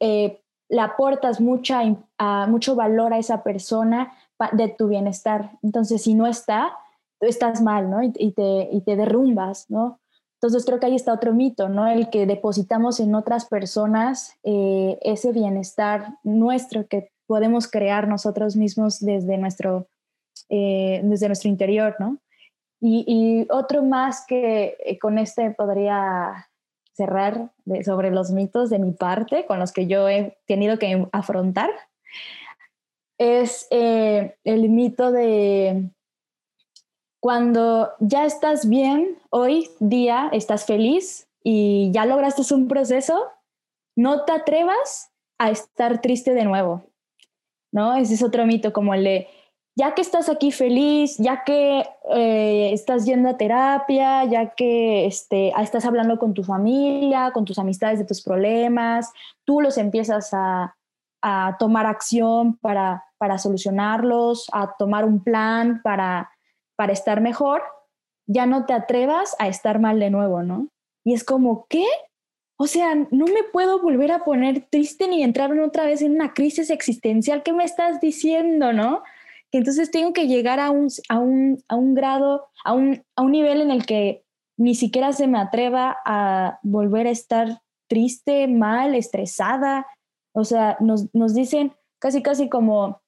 eh, le aportas mucha, mucho valor a esa persona de tu bienestar. Entonces, si no está, estás mal, ¿no? Y, te, y te derrumbas, ¿no? Entonces creo que ahí está otro mito, ¿no? El que depositamos en otras personas eh, ese bienestar nuestro que podemos crear nosotros mismos desde nuestro, eh, desde nuestro interior, ¿no? Y, otro más que eh, con este podría cerrar sobre los mitos de mi parte, con los que yo he tenido que afrontar, es el mito de cuando ya estás bien, hoy día estás feliz y ya lograste un proceso, no te atrevas a estar triste de nuevo, ¿no? Ese es otro mito, como el de, ya que estás aquí feliz, ya que eh, estás yendo a terapia, ya que este, estás hablando con tu familia, con tus amistades de tus problemas, tú los empiezas a, a tomar acción para, para solucionarlos, a tomar un plan para para estar mejor, ya no te atrevas a estar mal de nuevo, ¿no? Y es como, ¿qué? O sea, no me puedo volver a poner triste ni entrar otra vez en una crisis existencial. ¿Qué me estás diciendo, no? Que entonces tengo que llegar a un, a un, grado, a un, a un nivel en el que ni siquiera se me atreva a volver a estar triste, mal, estresada. O sea, nos, nos dicen casi, casi como,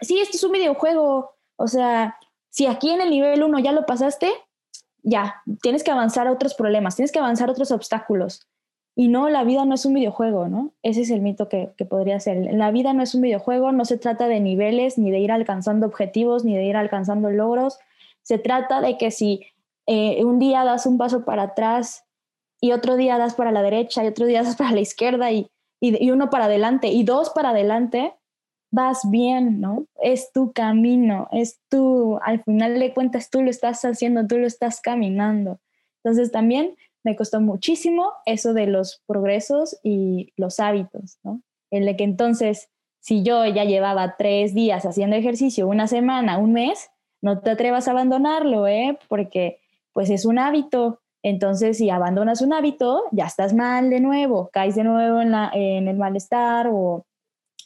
sí, esto es un videojuego. O sea, si aquí en el nivel 1 ya lo pasaste, ya, tienes que avanzar a otros problemas, tienes que avanzar a otros obstáculos. Y no, la vida no es un videojuego, ¿no? Ese es el mito que, podría ser. La vida no es un videojuego, no se trata de niveles, ni de ir alcanzando objetivos, ni de ir alcanzando logros. Se trata de que si eh, un día das un paso para atrás y otro día das para la derecha y otro día das para la izquierda y, y uno para adelante y dos para adelante, vas bien, ¿no? Es tu camino, es tú, al final de cuentas tú lo estás haciendo, tú lo estás caminando. Entonces también me costó muchísimo eso de los progresos y los hábitos, ¿no? El de que entonces, si yo ya llevaba tres días haciendo ejercicio, una semana, un mes, no te atrevas a abandonarlo, ¿eh? Porque pues es un hábito. Entonces, si abandonas un hábito, ya estás mal de nuevo, caes de nuevo en el malestar o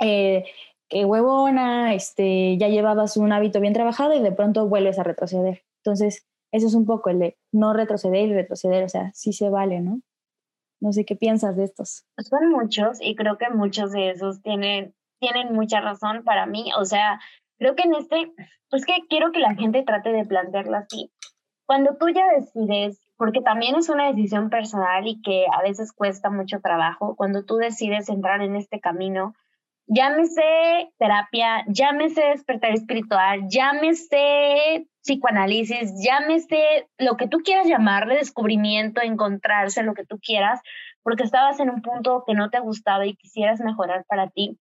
eh, qué huevona, este, ya llevabas un hábito bien trabajado y de pronto vuelves a retroceder. Entonces, eso es un poco el de no retroceder y retroceder, o sea, sí se vale, ¿no? No sé qué piensas de estos. Son muchos y creo que muchos de esos tienen, tienen mucha razón para mí. O sea, creo que en este, es que quiero que la gente trate de plantearlo así. Cuando tú ya decides, porque también es una decisión personal y que a veces cuesta mucho trabajo, cuando tú decides entrar en este camino, llámese terapia, llámese despertar espiritual, llámese psicoanálisis, llámese lo que tú quieras llamarle, descubrimiento, encontrarse, lo que tú quieras, porque estabas en un punto que no te gustaba y quisieras mejorar para ti.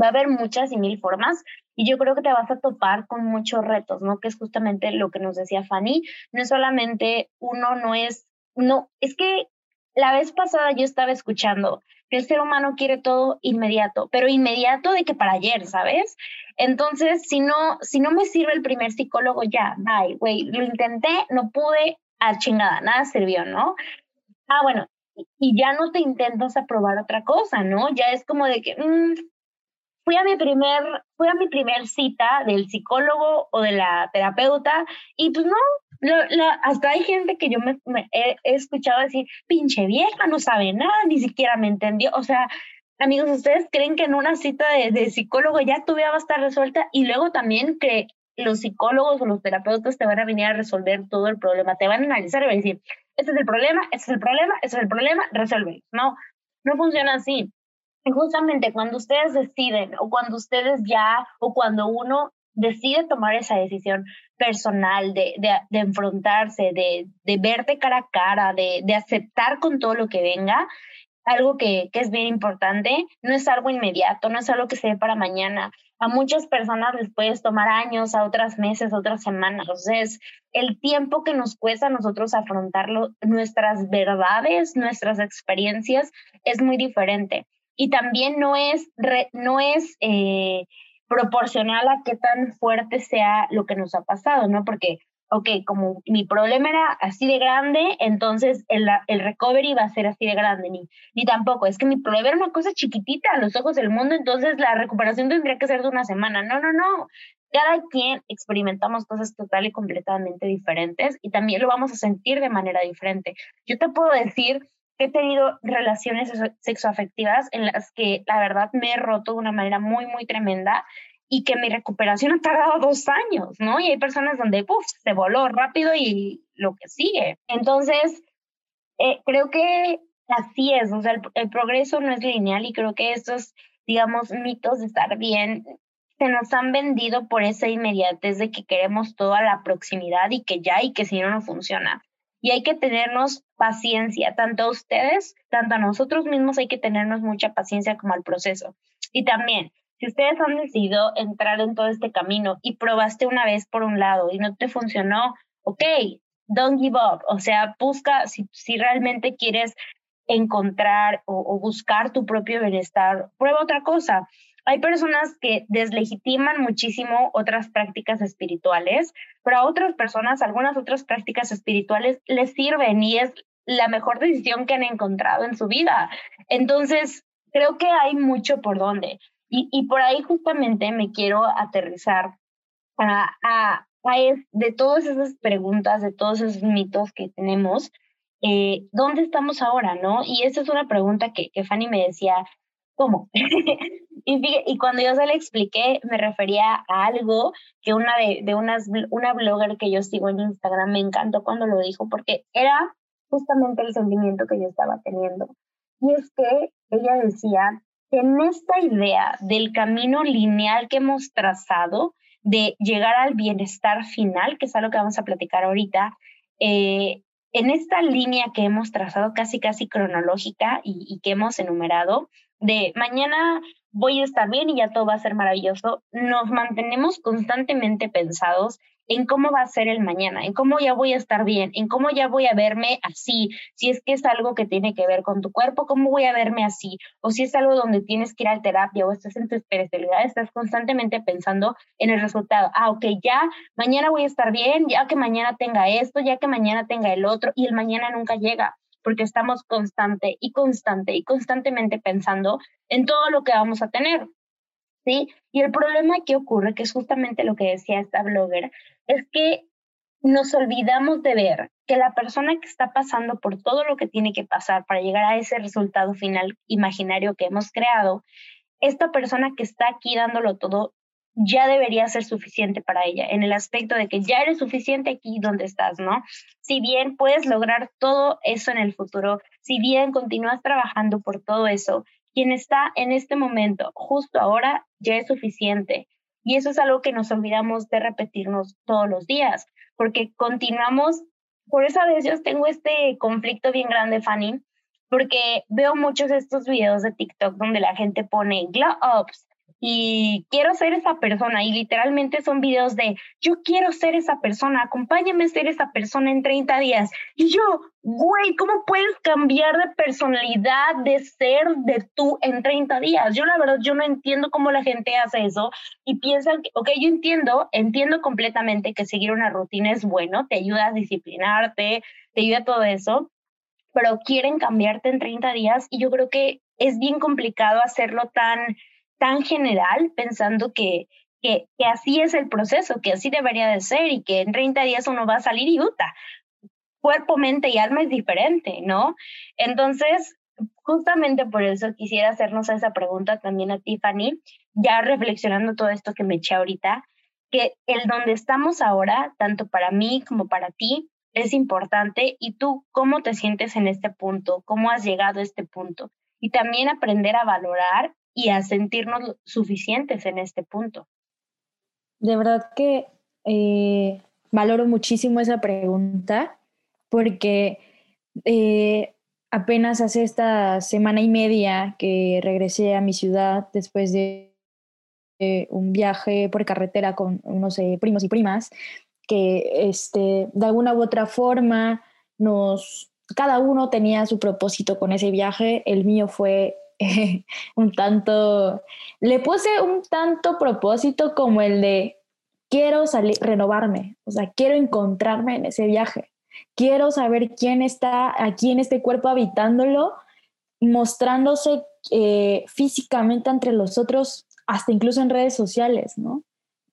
Va a haber muchas y mil formas y yo creo que te vas a topar con muchos retos, ¿no? Que es justamente lo que nos decía Fanny. No es solamente uno, no es, no, es que la vez pasada yo estaba escuchando que el ser humano quiere todo inmediato, pero inmediato de que para ayer, ¿sabes? Entonces, si no, si no me sirve el primer psicólogo, ya, bye, güey, lo intenté, no pude, a chingada, nada sirvió, ¿no? Ah, bueno, y ya no te intentas a probar otra cosa, ¿no? Ya es como de que, mm, fui a mi primer, fui a mi primer cita del psicólogo o de la terapeuta y pues no, hasta hay gente que yo me, he, escuchado decir, pinche vieja, no sabe nada, ni siquiera me entendió. O sea, amigos, ¿ustedes creen que en una cita de, psicólogo ya tu vida va a estar resuelta? Y luego también que los psicólogos o los terapeutas te van a venir a resolver todo el problema, te van a analizar y van a decir, este es el problema, este es el problema, este es el problema, resuelve. No, no funciona así. Justamente cuando ustedes deciden o cuando ustedes ya o cuando uno decide tomar esa decisión personal de, de, enfrentarse, de, de, verte cara a cara, de, aceptar con todo lo que venga, algo que, que, es bien importante, no es algo inmediato, no es algo que se dé para mañana. A muchas personas les puedes tomar años, a otras meses, a otras semanas. Entonces, el tiempo que nos cuesta a nosotros afrontarlo, nuestras verdades, nuestras experiencias, es muy diferente. Y también no es, no es eh, proporcional a qué tan fuerte sea lo que nos ha pasado, ¿no? Porque, ok, como mi problema era así de grande, entonces el, el recovery va a ser así de grande, ni, ni tampoco, es que mi problema era una cosa chiquitita a los ojos del mundo, entonces la recuperación tendría que ser de una semana. No, no, no. Cada quien experimentamos cosas total y completamente diferentes y también lo vamos a sentir de manera diferente. Yo te puedo decir he tenido relaciones sexoafectivas en las que la verdad me he roto de una manera muy, muy tremenda y que mi recuperación ha tardado dos años, ¿no? Y hay personas donde, puff, se voló rápido y lo que sigue. Entonces, eh, creo que así es, o sea, el, el, progreso no es lineal y creo que estos, digamos, mitos de estar bien se nos han vendido por esa inmediatez de que queremos toda la proximidad y que ya y que si no, no funciona y hay que tenernos paciencia, tanto a ustedes, tanto a nosotros mismos hay que tenernos mucha paciencia como al proceso. Y también, si ustedes han decidido entrar en todo este camino y probaste una vez por un lado y no te funcionó, ok, don't give up, o sea, busca si, si realmente quieres encontrar o, o buscar tu propio bienestar, prueba otra cosa hay personas que deslegitiman muchísimo otras prácticas espirituales, pero a otras personas, algunas otras prácticas espirituales les sirven y es la mejor decisión que han encontrado en su vida. Entonces, creo que hay mucho por donde. Y, y por ahí justamente me quiero aterrizar a, a, a de todas esas preguntas, de todos esos mitos que tenemos, eh, ¿dónde estamos ahora? ¿no? Y esa es una pregunta que, que Fanny me decía, ¿cómo? y, y, cuando yo se le expliqué, me refería a algo que una de, de unas, una blogger que yo sigo en Instagram me encantó cuando lo dijo, porque era justamente el sentimiento que yo estaba teniendo. Y es que ella decía que en esta idea del camino lineal que hemos trazado, de llegar al bienestar final, que es algo que vamos a platicar ahorita, eh, en esta línea que hemos trazado casi, casi cronológica y, y que hemos enumerado, de mañana voy a estar bien y ya todo va a ser maravilloso, nos mantenemos constantemente pensados en cómo va a ser el mañana, en cómo ya voy a estar bien, en cómo ya voy a verme así, si es que es algo que tiene que ver con tu cuerpo, cómo voy a verme así, o si es algo donde tienes que ir a terapia o estás en tu espiritualidad, estás constantemente pensando en el resultado. Ah, ok, ya mañana voy a estar bien, ya que mañana tenga esto, ya que mañana tenga el otro, y el mañana nunca llega porque estamos constante y constante y constantemente pensando en todo lo que vamos a tener. ¿Sí? Y el problema que ocurre, que es justamente lo que decía esta blogger, es que nos olvidamos de ver que la persona que está pasando por todo lo que tiene que pasar para llegar a ese resultado final imaginario que hemos creado, esta persona que está aquí dándolo todo ya debería ser suficiente para ella, en el aspecto de que ya eres suficiente aquí donde estás, ¿no? Si bien puedes lograr todo eso en el futuro, si bien continúas trabajando por todo eso, quien está en este momento, justo ahora, ya es suficiente. Y eso es algo que nos olvidamos de repetirnos todos los días, porque continuamos, por eso a veces tengo este conflicto bien grande, Fanny, porque veo muchos de estos videos de TikTok donde la gente pone glow ups, y quiero ser esa persona y literalmente son videos de yo quiero ser esa persona, acompáñame a ser esa persona en 30 días. Y yo, güey, ¿cómo puedes cambiar de personalidad, de ser, de tú en 30 días? Yo la verdad, yo no entiendo cómo la gente hace eso y piensan que, ok, yo entiendo, entiendo completamente que seguir una rutina es bueno, te ayuda a disciplinarte, te ayuda a todo eso, pero quieren cambiarte en 30 días y yo creo que es bien complicado hacerlo tan tan general pensando que, que, que, así es el proceso, que así debería de ser y que en 30 días uno va a salir y uta. Cuerpo, mente y alma es diferente, ¿no? Entonces, justamente por eso quisiera hacernos esa pregunta también a Tiffany, ya reflexionando todo esto que me eché ahorita. que el donde estamos ahora, tanto para mí como para ti, es importante y tú cómo te sientes en este punto, cómo has llegado a este punto y también aprender a valorar y a sentirnos suficientes en este punto. De verdad que eh, valoro muchísimo esa pregunta porque eh, apenas hace esta semana y media que regresé a mi ciudad después de un viaje por carretera con unos eh, primos y primas que este, de alguna u otra forma nos, cada uno tenía su propósito con ese viaje. El mío fue un tanto, le puse un tanto propósito como el de quiero salir, renovarme, o sea, quiero encontrarme en ese viaje, quiero saber quién está aquí en este cuerpo habitándolo, mostrándose eh, físicamente entre los otros, hasta incluso en redes sociales, ¿no?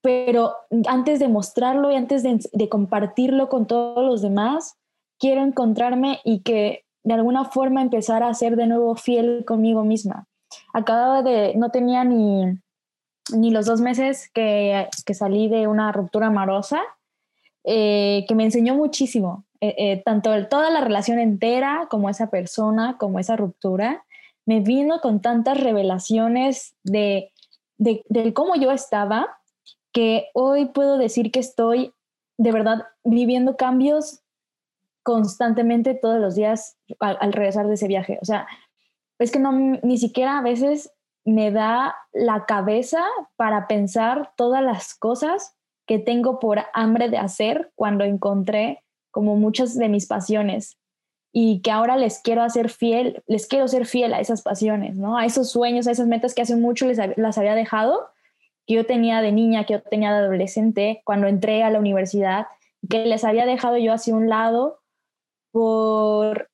Pero antes de mostrarlo y antes de, de compartirlo con todos los demás, quiero encontrarme y que de alguna forma empezar a ser de nuevo fiel conmigo misma. Acababa de, no tenía ni ni los dos meses que, salí de una ruptura amorosa, eh, que me enseñó muchísimo, eh, eh, tanto toda la relación entera como esa persona, como esa ruptura, me vino con tantas revelaciones de, de, cómo yo estaba, que hoy puedo decir que estoy de verdad viviendo cambios constantemente todos los días al, regresar de ese viaje. O sea, es que no, ni siquiera a veces me da la cabeza para pensar todas las cosas que tengo por hambre de hacer cuando encontré como muchas de mis pasiones y que ahora les quiero hacer fiel, les quiero ser fiel a esas pasiones, ¿no? A esos sueños, a esas metas que hace mucho les las había dejado, que yo tenía de niña, que yo tenía de adolescente, cuando entré a la universidad, que les había dejado yo hacia un lado por,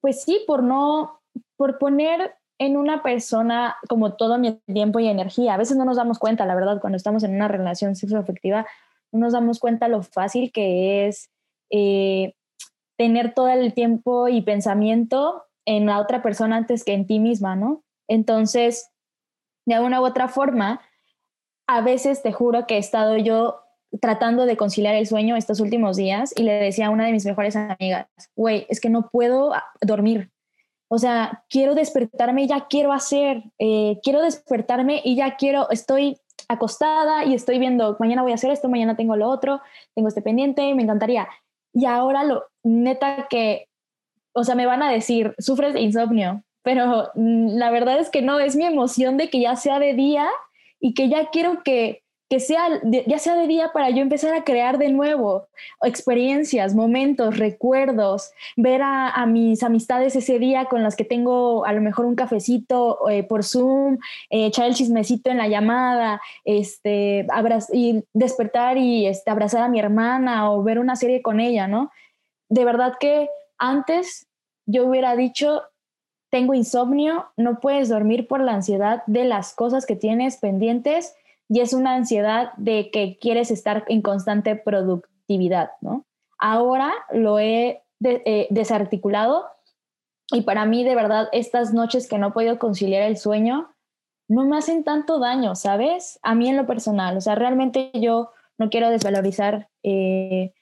pues sí, por no, por poner en una persona como todo mi tiempo y energía. A veces no nos damos cuenta, la verdad, cuando estamos en una relación sexoafectiva, no nos damos cuenta lo fácil que es eh, tener todo el tiempo y pensamiento en la otra persona antes que en ti misma, ¿no? Entonces, de alguna u otra forma, a veces te juro que he estado yo tratando de conciliar el sueño estos últimos días y le decía a una de mis mejores amigas, güey, es que no puedo dormir, o sea, quiero despertarme y ya quiero hacer, eh, quiero despertarme y ya quiero, estoy acostada y estoy viendo, mañana voy a hacer esto, mañana tengo lo otro, tengo este pendiente, me encantaría. Y ahora lo, neta que, o sea, me van a decir, sufres de insomnio, pero mm, la verdad es que no, es mi emoción de que ya sea de día y que ya quiero que, que sea, ya sea de día para yo empezar a crear de nuevo experiencias, momentos, recuerdos, ver a, mis amistades ese día con las que tengo a lo mejor un cafecito eh, por Zoom, eh, echar el chismecito en la llamada, este, y despertar y este, abrazar a mi hermana o ver una serie con ella, ¿no? De verdad que antes yo hubiera dicho, tengo insomnio, no puedes dormir por la ansiedad de las cosas que tienes pendientes y es una ansiedad de que quieres estar en constante productividad, ¿no? Ahora lo he eh, desarticulado y para mí de verdad estas noches que no he podido conciliar el sueño no me hacen tanto daño, ¿sabes? A mí en lo personal, o sea, realmente yo no quiero desvalorizar eh,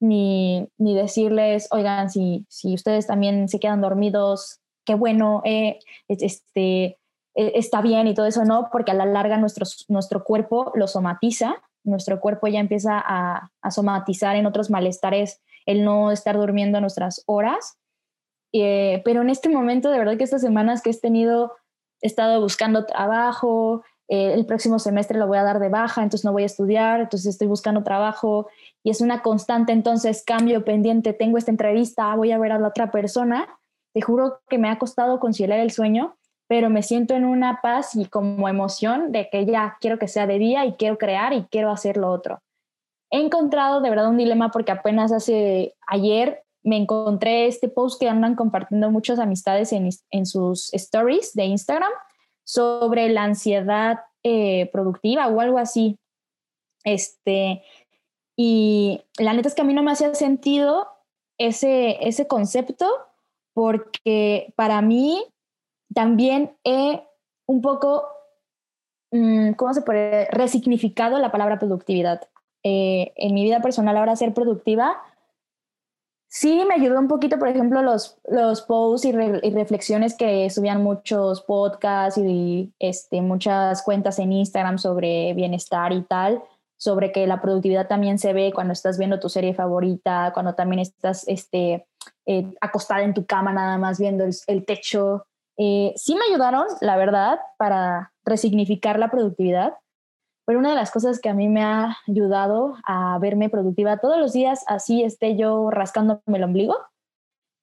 ni, ni, decirles, oigan, si, si ustedes también se quedan dormidos, qué bueno, eh, este, eh, está bien y todo eso no, porque a la larga nuestro, nuestro cuerpo lo somatiza, nuestro cuerpo ya empieza a, somatizar en otros malestares el no estar durmiendo nuestras horas. Eh, pero en este momento, de verdad que estas semanas que he tenido, he estado buscando trabajo, eh, el próximo semestre lo voy a dar de baja, entonces no voy a estudiar, entonces estoy buscando trabajo y es una constante, entonces cambio pendiente, tengo esta entrevista, voy a ver a la otra persona. Te juro que me ha costado conciliar el sueño pero me siento en una paz y como emoción de que ya quiero que sea de día y quiero crear y quiero hacer lo otro. He encontrado de verdad un dilema porque apenas hace ayer me encontré este post que andan compartiendo muchas amistades en, en sus stories de Instagram sobre la ansiedad eh, productiva o algo así. Este, y la neta es que a mí no me hacía sentido ese, ese concepto porque para mí también he un poco, mm, ¿cómo se puede? Resignificado la palabra productividad. Eh, en mi vida personal ahora ser productiva, sí me ayudó un poquito, por ejemplo, los, los posts y, reflexiones que subían muchos podcasts y este, muchas cuentas en Instagram sobre bienestar y tal, sobre que la productividad también se ve cuando estás viendo tu serie favorita, cuando también estás este, eh, acostada en tu cama nada más viendo el, techo. Eh, sí me ayudaron, la verdad, para resignificar la productividad, pero una de las cosas que a mí me ha ayudado a verme productiva todos los días, así esté yo rascándome el ombligo,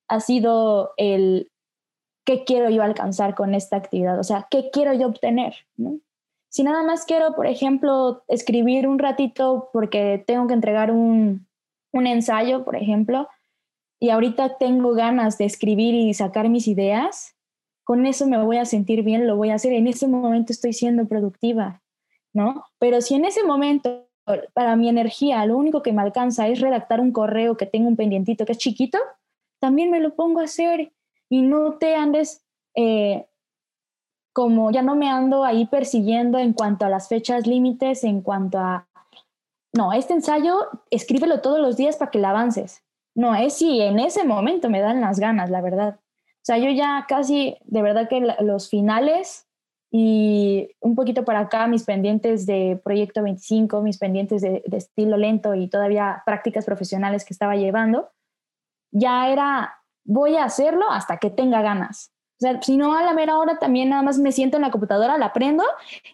ha sido el qué quiero yo alcanzar con esta actividad, o sea, qué quiero yo obtener. Si nada más quiero, por ejemplo, escribir un ratito porque tengo que entregar un, un ensayo, por ejemplo, y ahorita tengo ganas de escribir y sacar mis ideas, con eso me voy a sentir bien, lo voy a hacer. En ese momento estoy siendo productiva, ¿no? Pero si en ese momento para mi energía lo único que me alcanza es redactar un correo que tengo un pendientito que es chiquito, también me lo pongo a hacer y no te andes eh, como ya no me ando ahí persiguiendo en cuanto a las fechas límites, en cuanto a, no, este ensayo escríbelo todos los días para que lo avances. No, es si en ese momento me dan las ganas, la verdad. O sea, yo ya casi, de verdad que los finales y un poquito para acá, mis pendientes de Proyecto 25, mis pendientes de, estilo lento y todavía prácticas profesionales que estaba llevando, ya era, voy a hacerlo hasta que tenga ganas. O sea, si no, a la mera hora también nada más me siento en la computadora, la prendo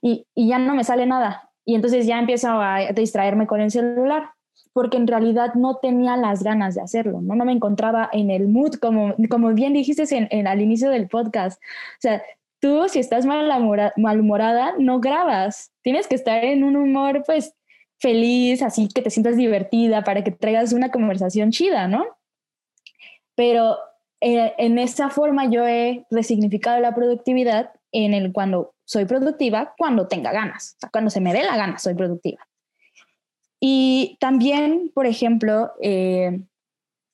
y, y ya no me sale nada. Y entonces ya empiezo a distraerme con el celular porque en realidad no tenía las ganas de hacerlo, no, no me encontraba en el mood, como, como bien dijiste en, al inicio del podcast. O sea, tú si estás malhumorada, no grabas, tienes que estar en un humor pues feliz, así que te sientas divertida para que traigas una conversación chida, ¿no? Pero eh, en esa forma yo he resignificado la productividad en el cuando soy productiva, cuando tenga ganas, o sea, cuando se me dé la gana, soy productiva. Y también, por ejemplo, eh,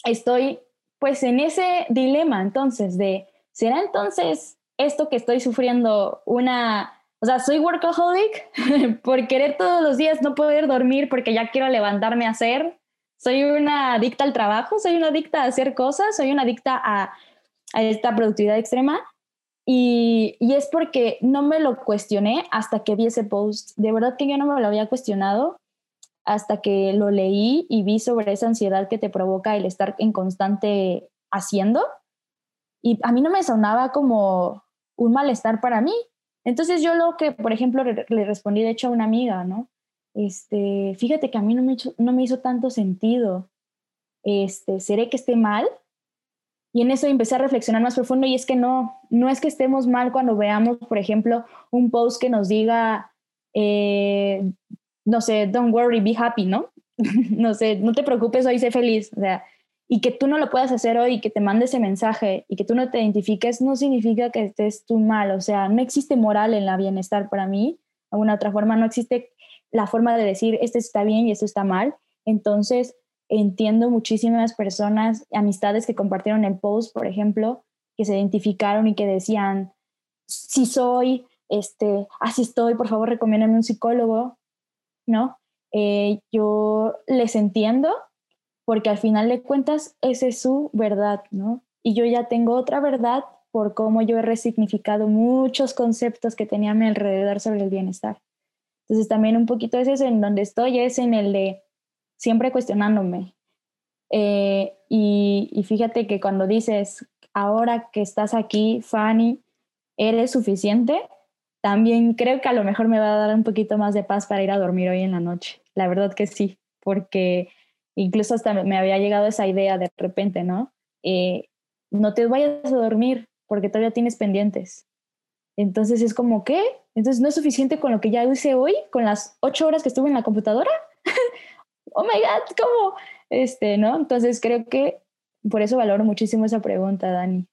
estoy pues en ese dilema entonces de, ¿será entonces esto que estoy sufriendo una, o sea, soy workaholic por querer todos los días no poder dormir porque ya quiero levantarme a hacer? ¿Soy una adicta al trabajo? ¿Soy una adicta a hacer cosas? ¿Soy una adicta a, a esta productividad extrema? Y, y, es porque no me lo cuestioné hasta que vi ese post. De verdad que yo no me lo había cuestionado hasta que lo leí y vi sobre esa ansiedad que te provoca el estar en constante haciendo. Y a mí no me sonaba como un malestar para mí. Entonces yo lo que, por ejemplo, le respondí de hecho a una amiga, ¿no? Este, fíjate que a mí no me, no me hizo tanto sentido. Este, ¿seré que esté mal? Y en eso empecé a reflexionar más profundo y es que no, no es que estemos mal cuando veamos, por ejemplo, un post que nos diga, eh, no sé, don't worry, be happy, ¿no? no sé, no te preocupes, hoy sé feliz. O sea, y que tú no lo puedas hacer hoy, que te mande ese mensaje y que tú no te identifiques, no significa que estés tú mal. O sea, no existe moral en la bienestar para mí. De alguna otra forma, no existe la forma de decir, esto está bien y esto está mal. Entonces, entiendo muchísimas personas, amistades que compartieron el post, por ejemplo, que se identificaron y que decían, si soy, este, así estoy, por favor, recomiéndame un psicólogo. ¿No? Eh, yo les entiendo porque al final de cuentas esa es su verdad, ¿no? Y yo ya tengo otra verdad por cómo yo he resignificado muchos conceptos que tenía a mi alrededor sobre el bienestar. Entonces también un poquito es en donde estoy, es en el de siempre cuestionándome. Eh, y, y fíjate que cuando dices, ahora que estás aquí, Fanny, ¿eres suficiente? También creo que a lo mejor me va a dar un poquito más de paz para ir a dormir hoy en la noche. La verdad que sí, porque incluso hasta me había llegado esa idea de repente, ¿no? Eh, no te vayas a dormir porque todavía tienes pendientes. Entonces es como, ¿qué? Entonces no es suficiente con lo que ya hice hoy, con las ocho horas que estuve en la computadora. oh my God, ¿cómo? Este, ¿no? Entonces creo que por eso valoro muchísimo esa pregunta, Dani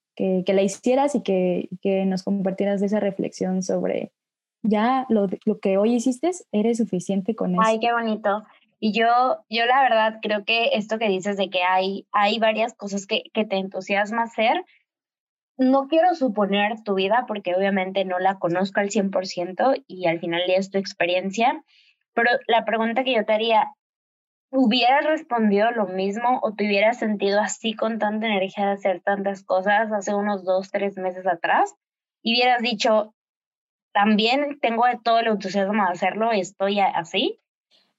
que, la hicieras y que, que, nos compartieras de esa reflexión sobre ya lo, lo, que hoy hiciste, eres suficiente con eso. Ay, qué bonito. Y yo, yo la verdad creo que esto que dices de que hay, hay varias cosas que, que te entusiasma hacer, no quiero suponer tu vida porque obviamente no la conozco al 100% y al final es tu experiencia, pero la pregunta que yo te haría, ¿hubieras respondido lo mismo o te hubieras sentido así con tanta energía de hacer tantas cosas hace unos dos, tres meses atrás? Y hubieras dicho, también tengo todo el entusiasmo de hacerlo, estoy así.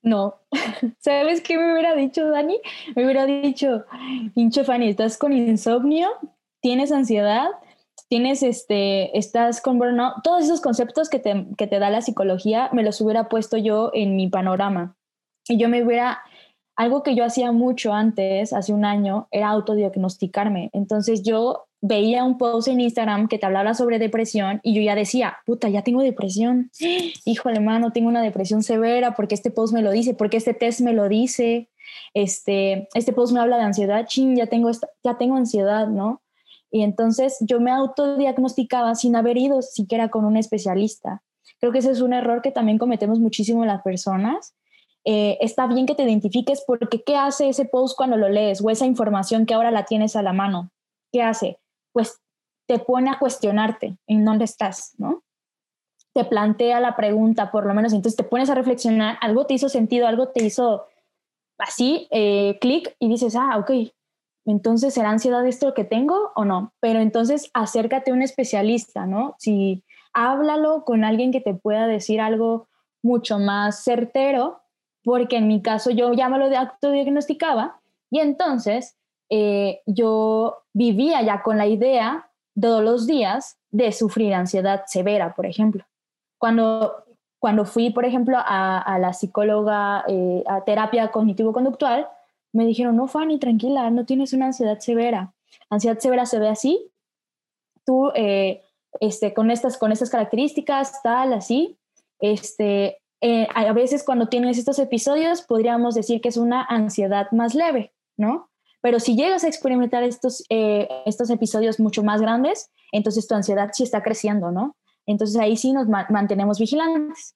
No, ¿sabes qué me hubiera dicho Dani? Me hubiera dicho, pinche Fanny, estás con insomnio, tienes ansiedad, tienes este, estás con burnout, todos esos conceptos que te, que te da la psicología, me los hubiera puesto yo en mi panorama. Y yo me hubiera, algo que yo hacía mucho antes, hace un año, era autodiagnosticarme. Entonces yo veía un post en Instagram que te hablaba sobre depresión y yo ya decía, puta, ya tengo depresión. Híjole, mano, tengo una depresión severa porque este post me lo dice, porque este test me lo dice. Este, este post me habla de ansiedad, ching, ya tengo, ya tengo ansiedad, ¿no? Y entonces yo me autodiagnosticaba sin haber ido siquiera con un especialista. Creo que ese es un error que también cometemos muchísimo las personas. Eh, está bien que te identifiques porque ¿qué hace ese post cuando lo lees o esa información que ahora la tienes a la mano? ¿Qué hace? Pues te pone a cuestionarte en dónde estás, ¿no? Te plantea la pregunta, por lo menos, entonces te pones a reflexionar, algo te hizo sentido, algo te hizo así, eh, clic y dices, ah, ok, entonces, ¿será ansiedad esto que tengo o no? Pero entonces acércate a un especialista, ¿no? Si háblalo con alguien que te pueda decir algo mucho más certero, porque en mi caso yo ya me lo autodiagnosticaba y entonces eh, yo vivía ya con la idea todos los días de sufrir ansiedad severa, por ejemplo. Cuando, cuando fui, por ejemplo, a, la psicóloga, eh, a terapia cognitivo-conductual, me dijeron, no, Fanny, tranquila, no tienes una ansiedad severa. Ansiedad severa se ve así, tú eh, este, con, estas, con estas características, tal, así. Este, eh, a veces cuando tienes estos episodios podríamos decir que es una ansiedad más leve, ¿no? Pero si llegas a experimentar estos, eh, estos episodios mucho más grandes, entonces tu ansiedad sí está creciendo, ¿no? Entonces ahí sí nos mantenemos vigilantes.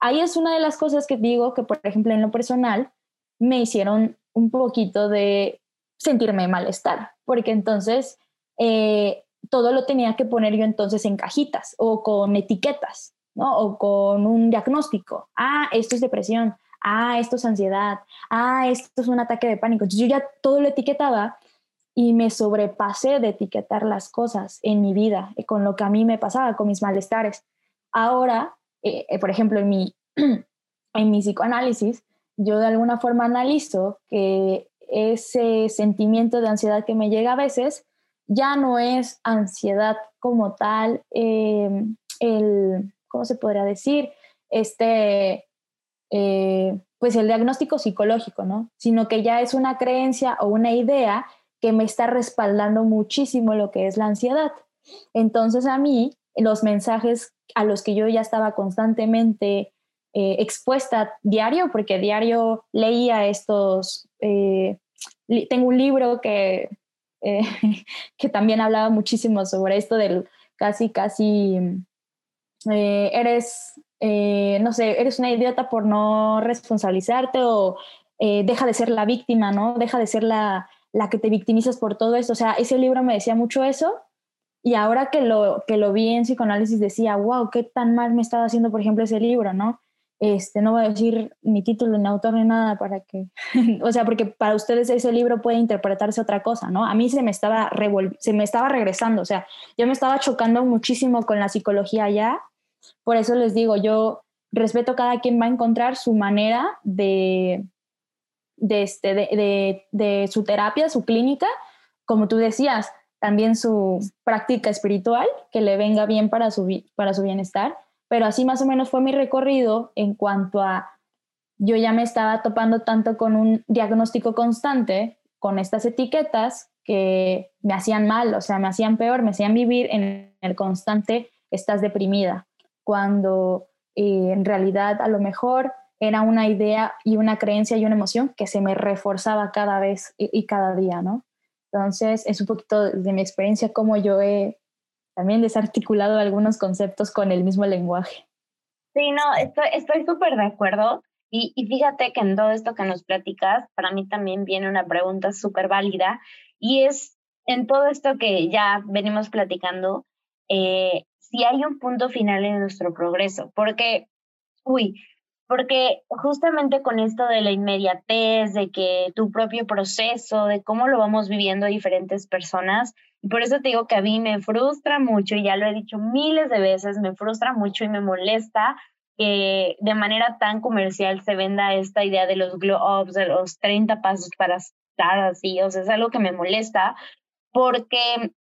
Ahí es una de las cosas que digo que, por ejemplo, en lo personal, me hicieron un poquito de sentirme malestar, porque entonces eh, todo lo tenía que poner yo entonces en cajitas o con etiquetas, ¿no? O con un diagnóstico. Ah, esto es depresión. Ah, esto es ansiedad. Ah, esto es un ataque de pánico. Entonces yo ya todo lo etiquetaba y me sobrepasé de etiquetar las cosas en mi vida, eh, con lo que a mí me pasaba, con mis malestares. Ahora, eh, por ejemplo, en mi, en mi psicoanálisis, yo de alguna forma analizo que ese sentimiento de ansiedad que me llega a veces ya no es ansiedad como tal, em, el, ¿cómo se podría decir? Este, eh, pues el diagnóstico psicológico, ¿no? Sino que ya es una creencia o una idea que me está respaldando muchísimo lo que es la ansiedad. Entonces a mí, los mensajes a los que yo ya estaba constantemente eh, expuesta diario, porque diario leía estos, eh, tengo un libro que, que también hablaba muchísimo sobre esto del casi, casi, eres, no sé, eres una idiota por no responsabilizarte o deja de ser la víctima, ¿no? Deja de ser la, la que te victimizas por todo esto. O sea, ese libro me decía mucho eso. Y ahora que lo, que lo vi en psicoanálisis decía, wow, qué tan mal me estaba haciendo, por ejemplo, ese libro, ¿no? Este, no voy a decir mi título ni autor ni nada para que, o sea, porque para ustedes ese libro puede interpretarse otra cosa, ¿no? A mí se me estaba se me estaba regresando, o sea, yo me estaba chocando muchísimo con la psicología ya, por eso les digo, yo respeto cada quien va a encontrar su manera de, este, de, de su terapia, su clínica, como tú decías, también su práctica espiritual, que le venga bien para su, para su bienestar. Pero así más o menos fue mi recorrido en cuanto a yo ya me estaba topando tanto con un diagnóstico constante, con estas etiquetas que me hacían mal, o sea, me hacían peor, me hacían vivir en el constante estás deprimida, cuando eh, en realidad a lo mejor era una idea y una creencia y una emoción que se me reforzaba cada vez y, y cada día, ¿no? Entonces, es un poquito de mi experiencia cómo yo he también desarticulado algunos conceptos con el mismo lenguaje. Sí, no, estoy súper de acuerdo. Y, y, fíjate que en todo esto que nos platicas, para mí también viene una pregunta súper válida y es en todo esto que ya venimos platicando, eh, si hay un punto final en nuestro progreso, porque, uy, porque justamente con esto de la inmediatez, de que tu propio proceso, de cómo lo vamos viviendo diferentes personas, y por eso te digo que a mí me frustra mucho, y ya lo he dicho miles de veces, me frustra mucho y me molesta que de manera tan comercial se venda esta idea de los glow ups, de los 30 pasos para estar así, o sea, es algo que me molesta porque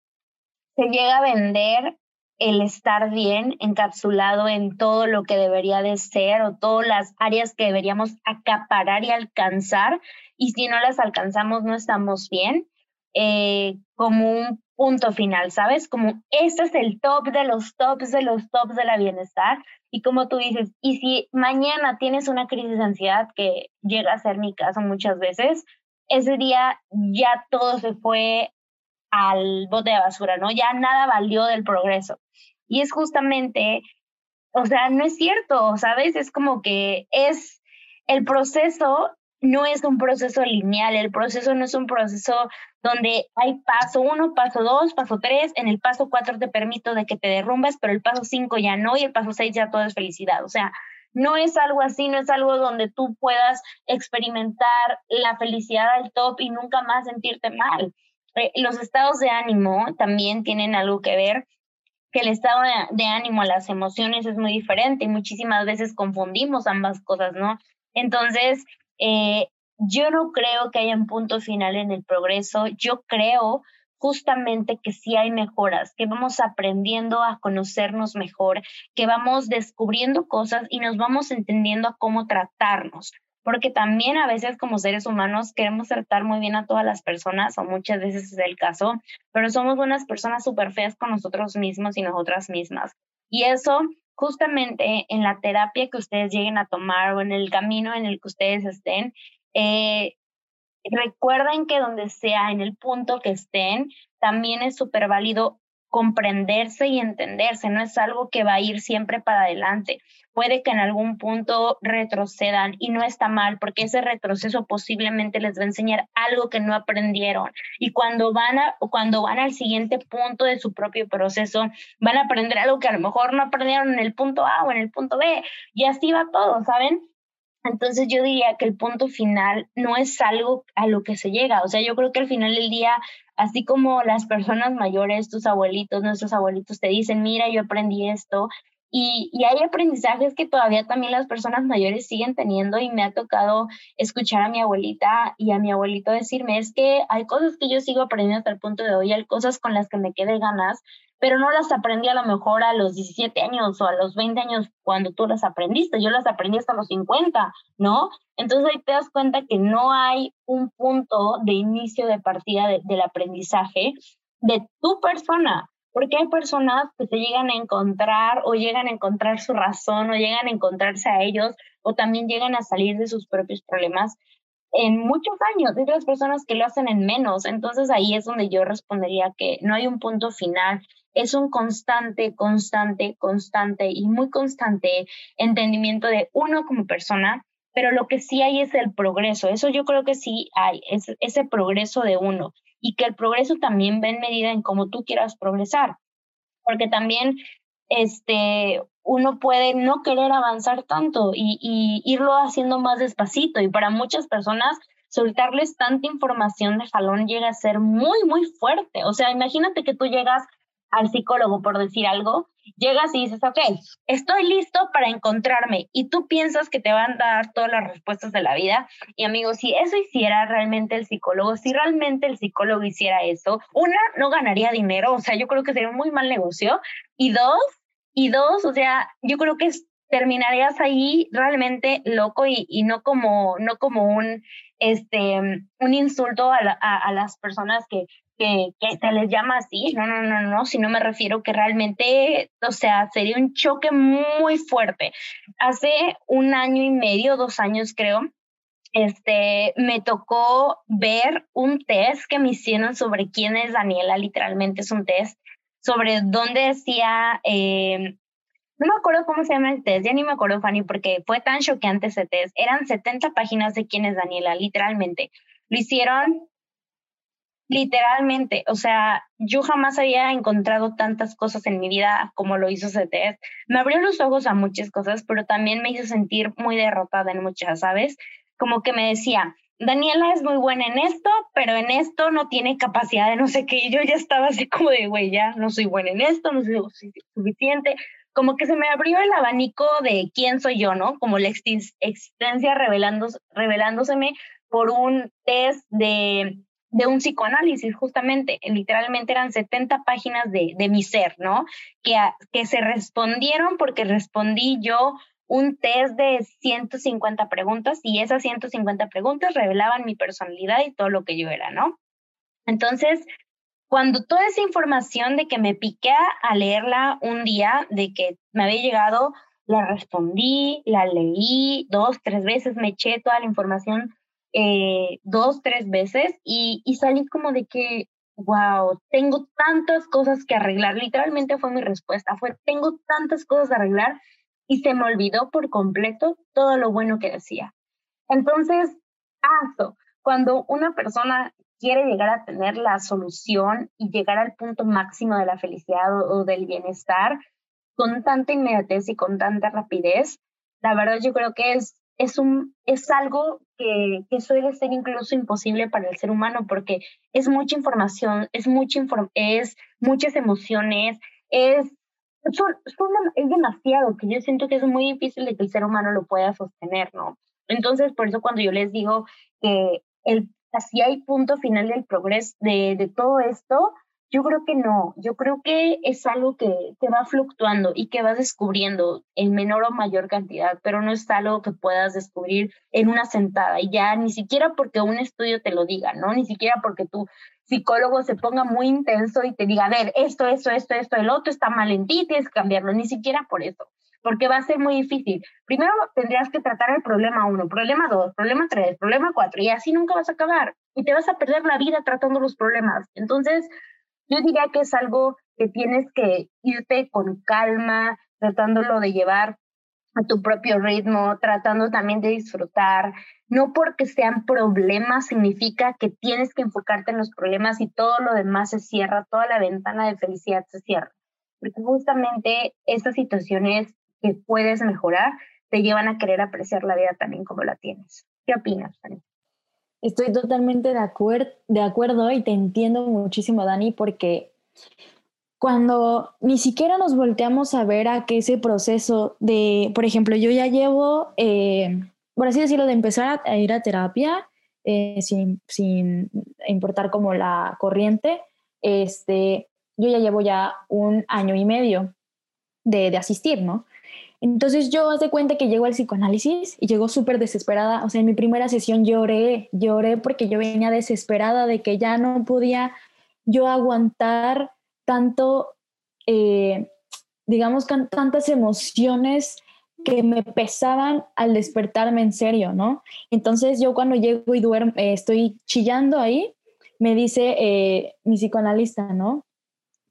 se llega a vender el estar bien encapsulado en todo lo que debería de ser o todas las áreas que deberíamos acaparar y alcanzar y si no las alcanzamos no estamos bien, eh, como un punto final, ¿sabes? Como este es el top de los tops de los tops de la bienestar y como tú dices, y si mañana tienes una crisis de ansiedad que llega a ser mi caso muchas veces, ese día ya todo se fue al bote de basura, ¿no? Ya nada valió del progreso. Y es justamente, o sea, no es cierto, ¿sabes? Es como que es el proceso no es un proceso lineal, el proceso no es un proceso donde hay paso uno, paso dos, paso tres, en el paso cuatro te permito de que te derrumbes, pero el paso cinco ya no y el paso seis ya todo es felicidad. O sea, no es algo así, no es algo donde tú puedas experimentar la felicidad al top y nunca más sentirte mal. Eh, los estados de ánimo también tienen algo que ver, que el estado de, ánimo, las emociones es muy diferente y muchísimas veces confundimos ambas cosas, ¿no? Entonces, eh, yo no creo que haya un punto final en el progreso, yo creo justamente que sí hay mejoras, que vamos aprendiendo a conocernos mejor, que vamos descubriendo cosas y nos vamos entendiendo a cómo tratarnos porque también a veces como seres humanos queremos tratar muy bien a todas las personas, o muchas veces es el caso, pero somos unas personas súper feas con nosotros mismos y nosotras mismas. Y eso justamente en la terapia que ustedes lleguen a tomar o en el camino en el que ustedes estén, eh, recuerden que donde sea, en el punto que estén, también es súper válido comprenderse y entenderse, no es algo que va a ir siempre para adelante. Puede que en algún punto retrocedan y no está mal, porque ese retroceso posiblemente les va a enseñar algo que no aprendieron. Y cuando van, a, cuando van al siguiente punto de su propio proceso, van a aprender algo que a lo mejor no aprendieron en el punto A o en el punto B. Y así va todo, ¿saben? Entonces yo diría que el punto final no es algo a lo que se llega. O sea, yo creo que al final del día Así como las personas mayores, tus abuelitos, nuestros abuelitos te dicen, mira, yo aprendí esto. Y, y, hay aprendizajes que todavía también las personas mayores siguen teniendo y me ha tocado escuchar a mi abuelita y a mi abuelito decirme, es que hay cosas que yo sigo aprendiendo hasta el punto de hoy, hay cosas con las que me quedé ganas, pero no las aprendí a lo mejor a los 17 años o a los 20 años cuando tú las aprendiste, yo las aprendí hasta los 50, ¿no? Entonces ahí te das cuenta que no hay un punto de inicio de partida del aprendizaje de tu persona, porque hay personas que se llegan a encontrar o llegan a encontrar su razón o llegan a encontrarse a ellos o también llegan a salir de sus propios problemas en muchos años, hay otras personas que lo hacen en menos, entonces ahí es donde yo respondería que no hay un punto final, es un constante, constante, constante y muy constante entendimiento de uno como persona, pero lo que sí hay es el progreso, eso yo creo que sí hay, es ese progreso de uno y que el progreso también va en medida en cómo tú quieras progresar, porque también este, uno puede no querer avanzar tanto y, irlo haciendo más despacito y para muchas personas soltarles tanta información de jalón llega a ser muy, muy fuerte. O sea, imagínate que tú llegas al psicólogo, por decir algo, llegas y dices, ok, estoy listo para encontrarme y tú piensas que te van a dar todas las respuestas de la vida. Y amigos, si eso hiciera realmente el psicólogo, si realmente el psicólogo hiciera eso, una, no ganaría dinero, o sea, yo creo que sería un muy mal negocio. Y dos, y dos, o sea, yo creo que terminarías ahí realmente loco y, y, no como, no como un, este, un insulto a, a las personas que que, se les llama así, no, no, no, no, si no me refiero que realmente, o sea, sería un choque muy fuerte. Hace un año y medio, dos años creo, este, me tocó ver un test que me hicieron sobre quién es Daniela, literalmente es un test, sobre dónde decía, eh, no me acuerdo cómo se llama el test, ya ni me acuerdo, Fanny, porque fue tan choqueante ese test. Eran 70 páginas de quién es Daniela, literalmente. Lo hicieron Literalmente, o sea, yo jamás había encontrado tantas cosas en mi vida como lo hizo test. Me abrió los ojos a muchas cosas, pero también me hizo sentir muy derrotada en muchas, ¿sabes? Como que me decía, Daniela es muy buena en esto, pero en esto no tiene capacidad de no sé qué. Y yo ya estaba así como de, güey, ya no soy buena en esto, no soy suficiente. Como que se me abrió el abanico de quién soy yo, ¿no? Como la existencia revelándose, revelándoseme por un test de de un psicoanálisis, justamente, literalmente eran 70 páginas de, de mi ser, ¿no? Que, que se respondieron porque respondí yo un test de 150 preguntas y esas 150 preguntas revelaban mi personalidad y todo lo que yo era, ¿no? Entonces, cuando toda esa información de que me piqué a leerla un día, de que me había llegado, la respondí, la leí dos, tres veces, me eché toda la información eh, dos, tres veces y, y salí como de que, wow, tengo tantas cosas que arreglar. Literalmente fue mi respuesta, fue, tengo tantas cosas que arreglar y se me olvidó por completo todo lo bueno que decía. Entonces, eso, cuando una persona quiere llegar a tener la solución y llegar al punto máximo de la felicidad o del bienestar con tanta inmediatez y con tanta rapidez, la verdad yo creo que es es, un, es algo que, que, suele ser incluso imposible para el ser humano porque es mucha información, es, mucha es muchas emociones, es, es demasiado que yo siento que es muy difícil de que el ser humano lo pueda sostener, ¿no? Entonces, por eso cuando yo les digo que el, así hay punto final del progreso de, de todo esto, yo creo que no, yo creo que es algo que, te va fluctuando y que vas descubriendo en menor o mayor cantidad, pero no es algo que puedas descubrir en una sentada y ya ni siquiera porque un estudio te lo diga, ¿no? Ni siquiera porque tu psicólogo se ponga muy intenso y te diga, a ver, esto, esto, esto, esto, el otro está mal en ti, tienes que cambiarlo, ni siquiera por eso porque va a ser muy difícil. Primero tendrías que tratar el problema uno, problema dos, problema tres, problema cuatro, y así nunca vas a acabar. Y te vas a perder la vida tratando los problemas. Entonces, yo diría que es algo que tienes que irte con calma, tratándolo de llevar a tu propio ritmo, tratando también de disfrutar. No porque sean problemas significa que tienes que enfocarte en los problemas y todo lo demás se cierra, toda la ventana de felicidad se cierra. Porque justamente esas situaciones que puedes mejorar te llevan a querer apreciar la vida también como la tienes. ¿Qué opinas? Estoy totalmente de, de acuerdo y te entiendo muchísimo, Dani, porque cuando ni siquiera nos volteamos a ver a que ese proceso de, por ejemplo, yo ya llevo, eh, por así decirlo, de empezar a, ir a terapia eh, sin, sin, importar como la corriente, este, yo ya llevo ya un año y medio de, de asistir, ¿no? Entonces yo hace cuenta que llego al psicoanálisis y llegó súper desesperada. O sea, en mi primera sesión lloré, lloré porque yo venía desesperada de que ya no podía yo aguantar tanto, eh, digamos, tantas emociones que me pesaban al despertarme en serio, ¿no? Entonces yo cuando llego y duermo, eh, estoy chillando ahí, me dice eh, mi psicoanalista, ¿no?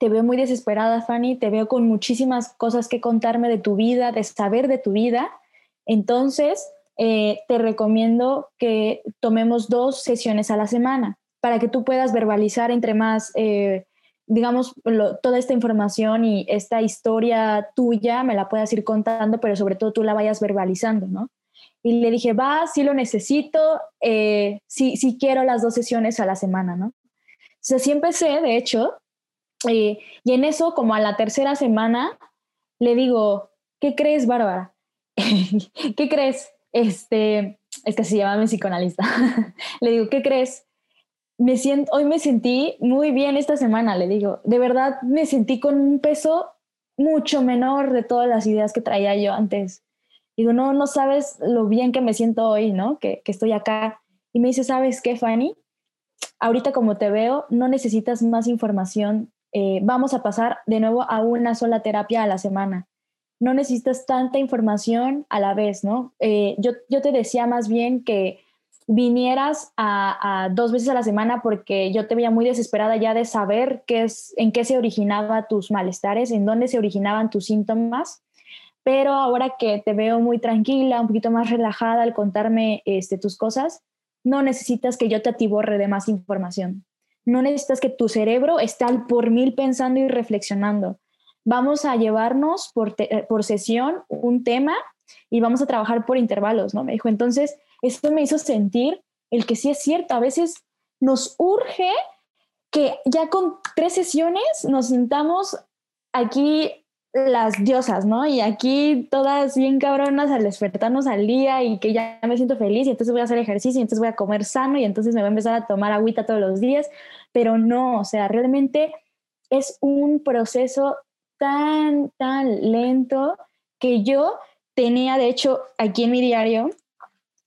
Te veo muy desesperada, Fanny, te veo con muchísimas cosas que contarme de tu vida, de saber de tu vida. Entonces, eh, te recomiendo que tomemos dos sesiones a la semana para que tú puedas verbalizar entre más, eh, digamos, toda esta información y esta historia tuya, me la puedas ir contando, pero sobre todo tú la vayas verbalizando, ¿no? Y le dije, va, sí lo necesito, eh, sí, sí quiero las dos sesiones a la semana, ¿no? O sea, sí empecé, de hecho, y en eso, como a la tercera semana, le digo, ¿qué crees, Bárbara? ¿Qué crees? Este, es que se llama mi psicoanalista. le digo, ¿qué crees? Me siento, hoy me sentí muy bien esta semana, le digo. De verdad me sentí con un peso mucho menor de todas las ideas que traía yo antes. Digo, no, no sabes lo bien que me siento hoy, ¿no? Que, que estoy acá. Y me dice, ¿sabes qué, Fanny? Ahorita como te veo, no necesitas más información eh, vamos a pasar de nuevo a una sola terapia a la semana. No necesitas tanta información a la vez, ¿no? Eh, yo, yo te decía más bien que vinieras a, dos veces a la semana porque yo te veía muy desesperada ya de saber qué es, en qué se originaban tus malestares, en dónde se originaban tus síntomas. Pero ahora que te veo muy tranquila, un poquito más relajada al contarme este, tus cosas, no necesitas que yo te atiborre de más información no necesitas que tu cerebro esté al por mil pensando y reflexionando. Vamos a llevarnos por, eh, por sesión un tema y vamos a trabajar por intervalos, ¿no? Me dijo, entonces, esto me hizo sentir el que sí es cierto, a veces nos urge que ya con tres sesiones nos sintamos aquí las diosas, ¿no? Y aquí todas bien cabronas al despertarnos al día y que ya me siento feliz y entonces voy a hacer ejercicio y entonces voy a comer sano y entonces me voy a empezar a tomar agüita todos los días, pero no, o sea, realmente es un proceso tan, tan lento que yo tenía, de hecho, aquí en mi diario,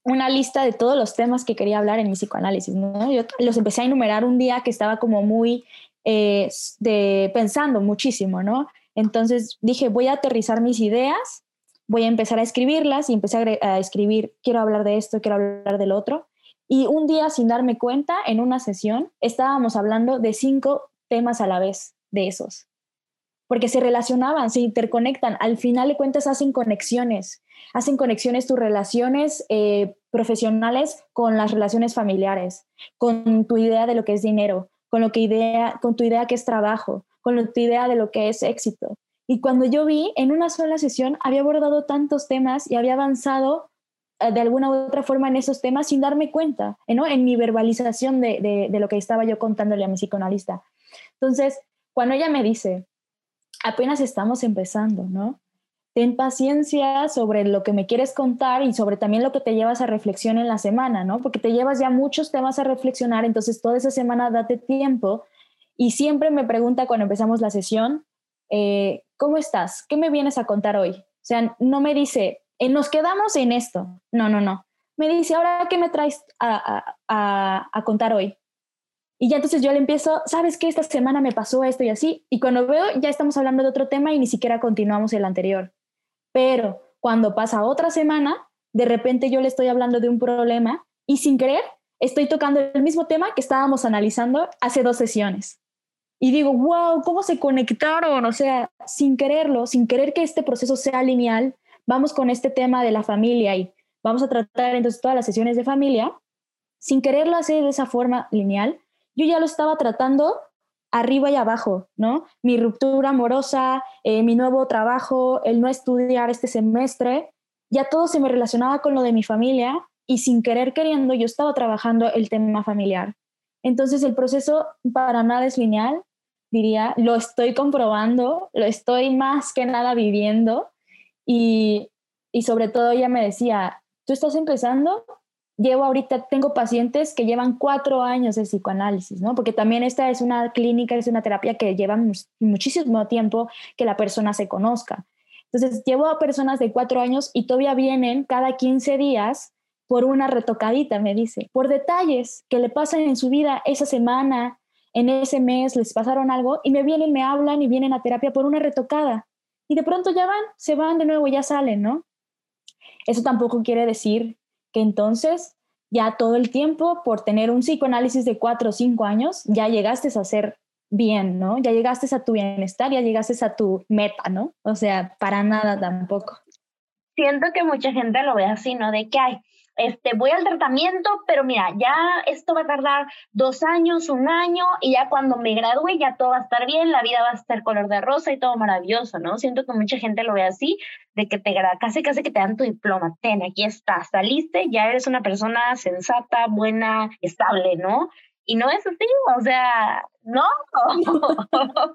una lista de todos los temas que quería hablar en mi psicoanálisis, ¿no? Yo los empecé a enumerar un día que estaba como muy eh, de, pensando muchísimo, ¿no? Entonces dije, voy a aterrizar mis ideas, voy a empezar a escribirlas y empecé a, escribir, quiero hablar de esto, quiero hablar del otro. Y un día, sin darme cuenta, en una sesión, estábamos hablando de cinco temas a la vez de esos, porque se relacionaban, se interconectan. Al final de cuentas, hacen conexiones, hacen conexiones tus relaciones eh, profesionales con las relaciones familiares, con tu idea de lo que es dinero, con, lo que idea, con tu idea que es trabajo, con tu idea de lo que es éxito. Y cuando yo vi, en una sola sesión había abordado tantos temas y había avanzado eh, de alguna u otra forma en esos temas sin darme cuenta, ¿no? en mi verbalización de, de, lo que estaba yo contándole a mi psicoanalista. Entonces, cuando ella me dice, apenas estamos empezando, ¿no? Ten paciencia sobre lo que me quieres contar y sobre también lo que te llevas a reflexión en la semana, ¿no? Porque te llevas ya muchos temas a reflexionar, entonces toda esa semana date tiempo y siempre me pregunta cuando empezamos la sesión, eh, ¿cómo estás? ¿Qué me vienes a contar hoy? O sea, no me dice, eh, nos quedamos en esto. No, no, no. Me dice, ahora, ¿qué me traes a, a, a, contar hoy? Y ya entonces yo le empiezo, ¿sabes qué? Esta semana me pasó esto y así. Y cuando veo, ya estamos hablando de otro tema y ni siquiera continuamos el anterior. Pero cuando pasa otra semana, de repente yo le estoy hablando de un problema y sin querer estoy tocando el mismo tema que estábamos analizando hace dos sesiones y digo, wow, ¿cómo se conectaron? O sea, sin quererlo, sin querer que este proceso sea lineal, vamos con este tema de la familia y vamos a tratar entonces todas las sesiones de familia, sin quererlo hacer de esa forma lineal, yo ya lo estaba tratando arriba y abajo, ¿no? Mi ruptura amorosa, eh, mi nuevo trabajo, el no estudiar este semestre, ya todo se me relacionaba con lo de mi familia y sin querer queriendo yo estaba trabajando el tema familiar. Entonces el proceso para nada es lineal, diría, lo estoy comprobando, lo estoy más que nada viviendo y, y sobre todo ella me decía, tú estás empezando, llevo ahorita, tengo pacientes que llevan cuatro años de psicoanálisis, ¿no? Porque también esta es una clínica, es una terapia que lleva muchísimo tiempo que la persona se conozca. Entonces, llevo a personas de cuatro años y todavía vienen cada 15 días por una retocadita, me dice, por detalles que le pasan en su vida esa semana, en ese mes, les pasaron algo y me vienen, me hablan y vienen a terapia por una retocada. Y de pronto ya van, se van de nuevo, ya salen, ¿no? Eso tampoco quiere decir que entonces ya todo el tiempo, por tener un psicoanálisis de cuatro o cinco años, ya llegaste a ser bien, ¿no? Ya llegaste a tu bienestar, ya llegaste a tu meta, ¿no? O sea, para nada tampoco. Siento que mucha gente lo ve así, ¿no? De que hay, este, voy al tratamiento, pero mira, ya esto va a tardar dos años, un año, y ya cuando me gradúe ya todo va a estar bien, la vida va a estar color de rosa y todo maravilloso, ¿no? Siento que mucha gente lo ve así, de que te casi casi que te dan tu diploma, ten, aquí estás, saliste, ya eres una persona sensata, buena, estable, ¿no? Y no es así, o sea, no.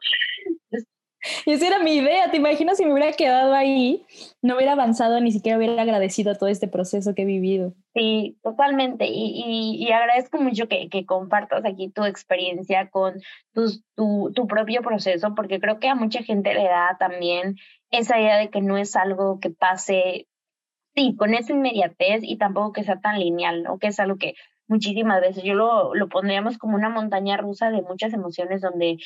Y esa era mi idea, ¿te imaginas si me hubiera quedado ahí? No hubiera avanzado, ni siquiera hubiera agradecido todo este proceso que he vivido. Sí, totalmente. Y, y, agradezco mucho que, que, compartas aquí tu experiencia con tu, tu propio proceso, porque creo que a mucha gente le da también esa idea de que no es algo que pase, sí, con esa inmediatez y tampoco que sea tan lineal, ¿no? Que es algo que muchísimas veces yo lo, lo pondríamos como una montaña rusa de muchas emociones donde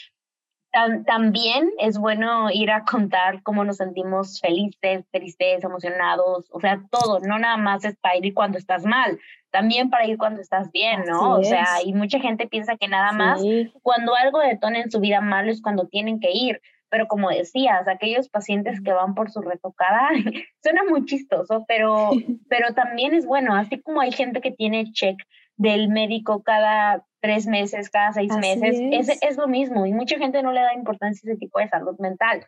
también es bueno ir a contar cómo nos sentimos felices, tristes, emocionados, o sea, todo, no nada más es para ir cuando estás mal, también para ir cuando estás bien, ¿no? o sea, y mucha gente piensa que nada más cuando algo detona en su vida mal es cuando tienen que ir, pero como decías, aquellos pacientes que van por su retocada, suena muy chistoso, pero, pero también es bueno, así como hay gente que tiene check del médico cada tres meses, cada seis meses, es. Es, lo mismo y mucha gente no le da importancia a ese tipo de salud mental.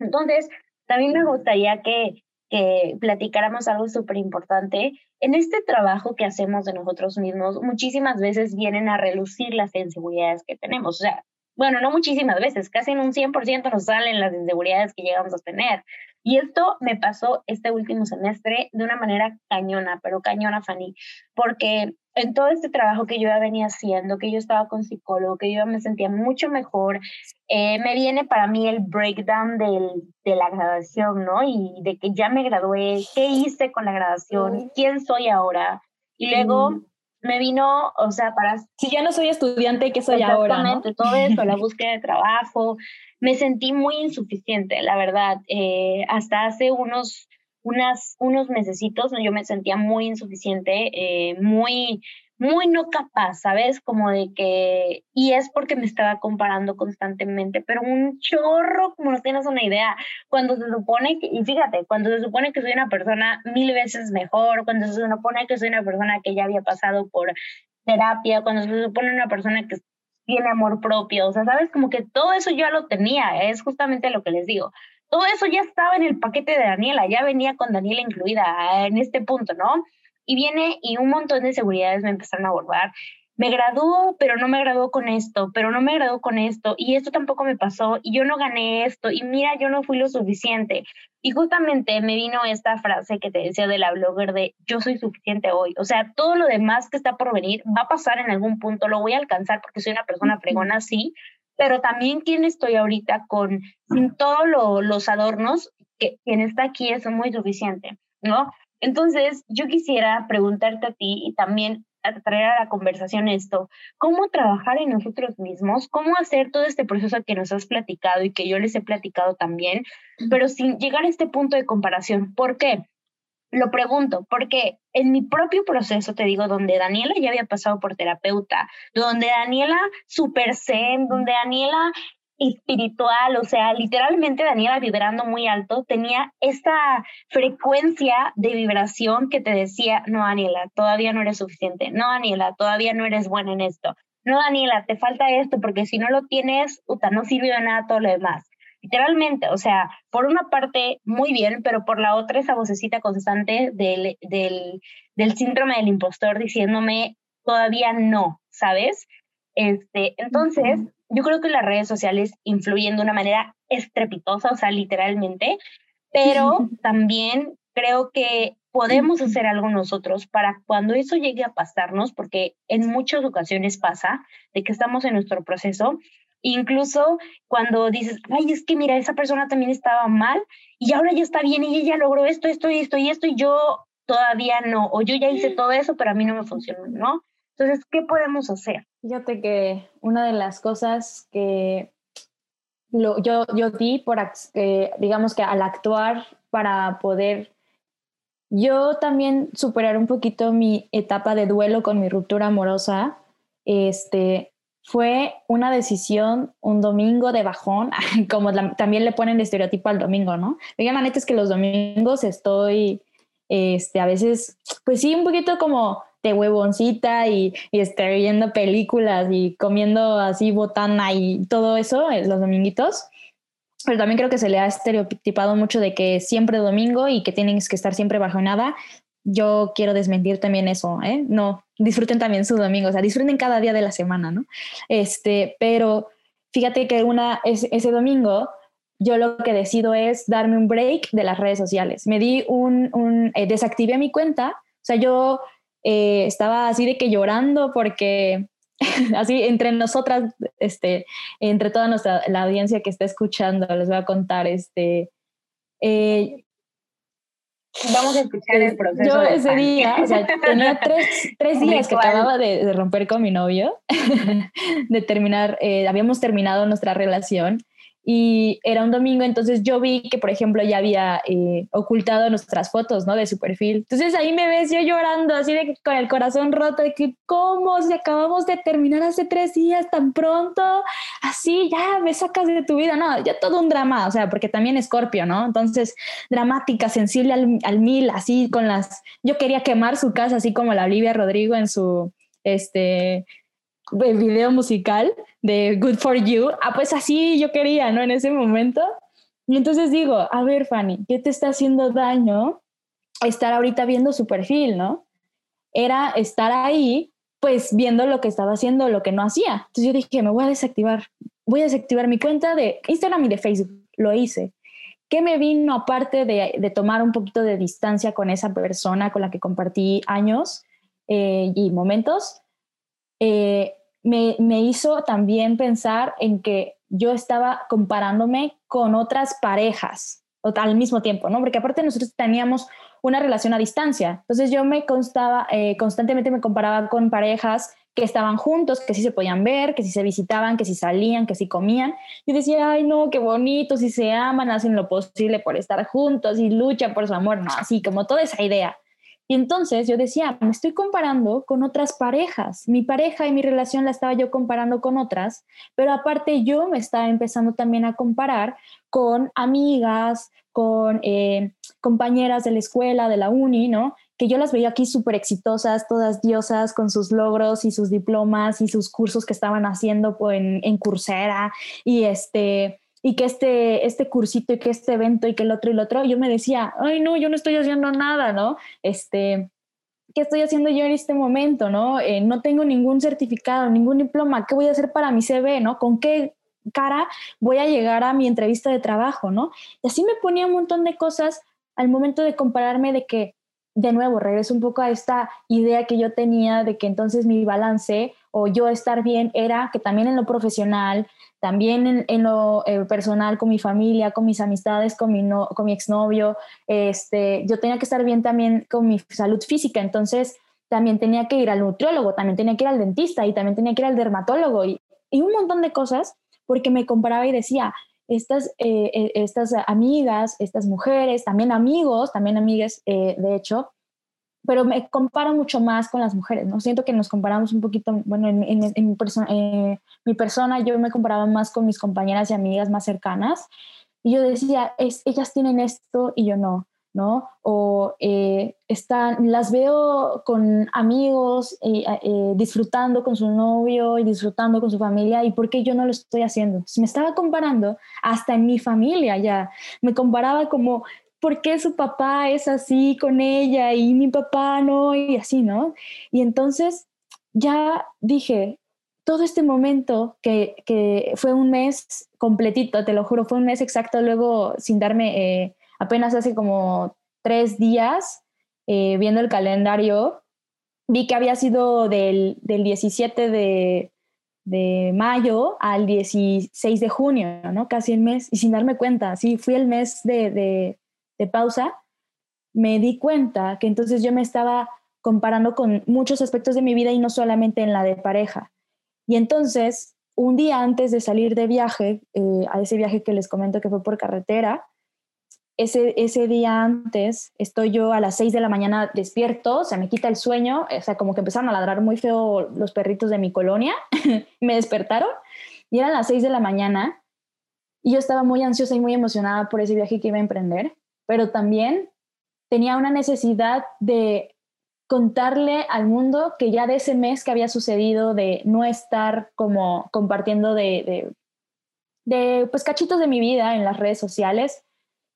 Entonces, también me gustaría que, que platicáramos algo súper importante. En este trabajo que hacemos de nosotros mismos, muchísimas veces vienen a relucir las inseguridades que tenemos. O sea, bueno, no muchísimas veces, casi en un 100% nos salen las inseguridades que llegamos a tener. Y esto me pasó este último semestre de una manera cañona, pero cañona, Fanny, porque en todo este trabajo que yo ya venía haciendo, que yo estaba con psicólogo, que yo me sentía mucho mejor, eh, me viene para mí el breakdown del, de la graduación, ¿no? Y de que ya me gradué, qué hice con la graduación, quién soy ahora. Y luego me vino, o sea, para... Si ya no soy estudiante, ¿qué soy ahora? Exactamente, todo eso, la búsqueda de trabajo. Me sentí muy insuficiente, la verdad. Eh, hasta hace unos, unas, unos mesecitos yo me sentía muy insuficiente, eh, muy muy no capaz, ¿sabes? Como de que, y es porque me estaba comparando constantemente, pero un chorro, como no tienes una idea, cuando se supone que, y fíjate, cuando se supone que soy una persona mil veces mejor, cuando se supone que soy una persona que ya había pasado por terapia, cuando se supone una persona que tiene amor propio, o sea, ¿sabes? Como que todo eso ya lo tenía, es justamente lo que les digo. Todo eso ya estaba en el paquete de Daniela, ya venía con Daniela incluida en este punto, ¿no? Y viene y un montón de seguridades me empezaron a abordar. Me graduó, pero no me graduó con esto, pero no me graduó con esto, y esto tampoco me pasó, y yo no gané esto, y mira, yo no fui lo suficiente. Y justamente me vino esta frase que te decía de la blogger de yo soy suficiente hoy. O sea, todo lo demás que está por venir va a pasar en algún punto, lo voy a alcanzar porque soy una persona fregona, sí, pero también quien estoy ahorita con, sin todos los adornos, que quien está aquí es muy suficiente, ¿no? Entonces, yo quisiera preguntarte a ti y también traer a la conversación esto, cómo trabajar en nosotros mismos, cómo hacer todo este proceso que nos has platicado y que yo les he platicado también, pero sin llegar a este punto de comparación. ¿Por qué? Lo pregunto, porque en mi propio proceso, te digo, donde Daniela ya había pasado por terapeuta, donde Daniela super zen, donde Daniela espiritual, o sea, literalmente Daniela vibrando muy alto, tenía esta frecuencia de vibración que te decía, no, Daniela, todavía no eres suficiente, no, Daniela, todavía no eres buena en esto, no, Daniela, te falta esto, porque si no lo tienes, uta, no sirve de nada todo lo demás. Literalmente, o sea, por una parte muy bien, pero por la otra esa vocecita constante del, del, del síndrome del impostor diciéndome, todavía no, ¿sabes? Este, entonces, yo creo que las redes sociales influyen de una manera estrepitosa, o sea, literalmente, pero también creo que podemos hacer algo nosotros para cuando eso llegue a pasarnos, porque en muchas ocasiones pasa de que estamos en nuestro proceso, incluso cuando dices, ay, es que mira, esa persona también estaba mal y ahora ya está bien y ella logró esto, esto y esto y esto y yo todavía no, o yo ya hice todo eso, pero a mí no me funcionó, ¿no? Entonces, ¿qué podemos hacer? Fíjate que una de las cosas que lo, yo, yo di por, eh, digamos que al actuar para poder yo también superar un poquito mi etapa de duelo con mi ruptura amorosa, este, fue una decisión un domingo de bajón, como también le ponen estereotipo al domingo, ¿no? Oigan, la neta es que los domingos estoy, este, a veces, pues sí, un poquito como de huevoncita y, y estar viendo películas y comiendo así botana y todo eso eh, los dominguitos. Pero también creo que se le ha estereotipado mucho de que siempre domingo y que tienes que estar siempre bajo nada. Yo quiero desmentir también eso, ¿eh? No, disfruten también su domingo, o sea, disfruten cada día de la semana, ¿no? Este, pero fíjate que una, ese, domingo yo lo que decido es darme un break de las redes sociales. Me di un, un eh, desactivé mi cuenta, o sea, yo eh, estaba así de que llorando porque así entre nosotras, este, entre toda nuestra la audiencia que está escuchando, les voy a contar, este, eh, Vamos a escuchar el proceso. Yo ese día, o sea, tenía tres, tres días que acababa de, romper con mi novio, de terminar, eh, habíamos terminado nuestra relación y era un domingo, entonces yo vi que, por ejemplo, ya había eh, ocultado nuestras fotos, ¿no? De su perfil. Entonces ahí me ves yo llorando, así de con el corazón roto, de que, ¿cómo? Si acabamos de terminar hace tres días tan pronto, así, ya me sacas de tu vida. No, ya todo un drama, o sea, porque también Scorpio, ¿no? Entonces, dramática, sensible al, al mil, así con las... Yo quería quemar su casa, así como la Olivia Rodrigo en su, este video musical de Good for You. Ah, pues así yo quería, ¿no? En ese momento. Y entonces digo, a ver, Fanny, ¿qué te está haciendo daño estar ahorita viendo su perfil, ¿no? Era estar ahí, pues viendo lo que estaba haciendo, lo que no hacía. Entonces yo dije, me voy a desactivar, voy a desactivar mi cuenta de Instagram y de Facebook. Lo hice. ¿Qué me vino aparte de, tomar un poquito de distancia con esa persona con la que compartí años eh, y momentos? Eh, me, hizo también pensar en que yo estaba comparándome con otras parejas al mismo tiempo, ¿no? Porque aparte nosotros teníamos una relación a distancia. Entonces yo me constaba, eh, constantemente me comparaba con parejas que estaban juntos, que sí se podían ver, que sí se visitaban, que sí salían, que sí comían. Y decía, ay, no, qué bonito, si se aman, hacen lo posible por estar juntos y luchan por su amor, no, así como toda esa idea. Y entonces yo decía, me estoy comparando con otras parejas. Mi pareja y mi relación la estaba yo comparando con otras, pero aparte yo me estaba empezando también a comparar con amigas, con eh, compañeras de la escuela, de la uni, ¿no? Que yo las veía aquí súper exitosas, todas diosas, con sus logros y sus diplomas y sus cursos que estaban haciendo en, en Coursera y este y que este, este cursito y que este evento y que el otro y el otro, yo me decía, ay, no, yo no estoy haciendo nada, ¿no? Este, ¿qué estoy haciendo yo en este momento, no? Eh, no tengo ningún certificado, ningún diploma, ¿qué voy a hacer para mi CV, no? ¿Con qué cara voy a llegar a mi entrevista de trabajo, no? Y así me ponía un montón de cosas al momento de compararme de que, de nuevo, regreso un poco a esta idea que yo tenía de que entonces mi balance o yo estar bien era que también en lo profesional, también en, lo eh, personal, con mi familia, con mis amistades, con mi, con mi exnovio, este, yo tenía que estar bien también con mi salud física, entonces también tenía que ir al nutriólogo, también tenía que ir al dentista y también tenía que ir al dermatólogo y, y un montón de cosas porque me comparaba y decía, estas, eh, eh, estas amigas, estas mujeres, también amigos, también amigas, de hecho, pero me comparo mucho más con las mujeres, ¿no? Siento que nos comparamos un poquito, bueno, en, en, en eh, mi persona yo me comparaba más con mis compañeras y amigas más cercanas y yo decía, es, ellas tienen esto y yo no, ¿no? O eh, están, las veo con amigos eh, disfrutando con su novio y disfrutando con su familia y ¿por qué yo no lo estoy haciendo? me estaba comparando hasta en mi familia ya, me comparaba como ¿por qué su papá es así con ella y mi papá no? Y así, ¿no? Y entonces ya dije, todo este momento que, fue un mes completito, te lo juro, fue un mes exacto, luego sin darme, eh, apenas hace como tres días, eh, viendo el calendario, vi que había sido del, 17 de, mayo al 16 de junio, ¿no? Casi el mes, y sin darme cuenta, sí, fui el mes de de pausa, me di cuenta que entonces yo me estaba comparando con muchos aspectos de mi vida y no solamente en la de pareja. Y entonces, un día antes de salir de viaje, eh, a ese viaje que les comento que fue por carretera, ese, ese día antes estoy yo a las 6 de la mañana despierto, se me quita el sueño, o sea, como que empezaron a ladrar muy feo los perritos de mi colonia, me despertaron y eran las 6 de la mañana y yo estaba muy ansiosa y muy emocionada por ese viaje que iba a emprender pero también tenía una necesidad de contarle al mundo que ya de ese mes que había sucedido de no estar como compartiendo de, de, pues cachitos de mi vida en las redes sociales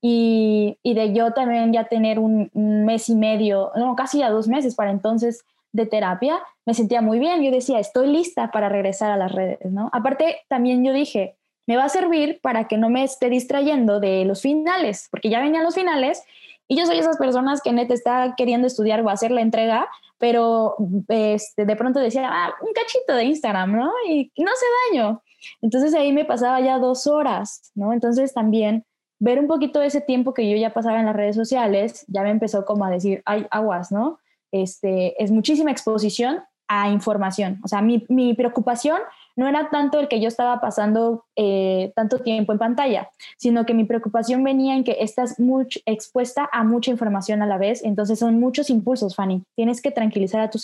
y, de yo también ya tener un, mes y medio, no, casi a dos meses para entonces de terapia, me sentía muy bien. Yo decía, estoy lista para regresar a las redes, ¿no? Aparte, también yo dije, me va a servir para que no me esté distrayendo de los finales, porque ya venían los finales y yo soy esas personas que neta está queriendo estudiar o hacer la entrega, pero este, de pronto decía, ah, un cachito de Instagram, ¿no? Y, no hace daño. Entonces ahí me pasaba ya dos horas, ¿no? Entonces también ver un poquito de ese tiempo que yo ya pasaba en las redes sociales, ya me empezó como a decir, hay aguas, ¿no? Este, es muchísima exposición a información. O sea, mi, mi preocupación no era tanto el que yo estaba pasando eh, tanto tiempo en pantalla, sino que mi preocupación venía en que estás muy expuesta a mucha información a la vez, entonces son muchos impulsos, Fanny, tienes que tranquilizar a tu,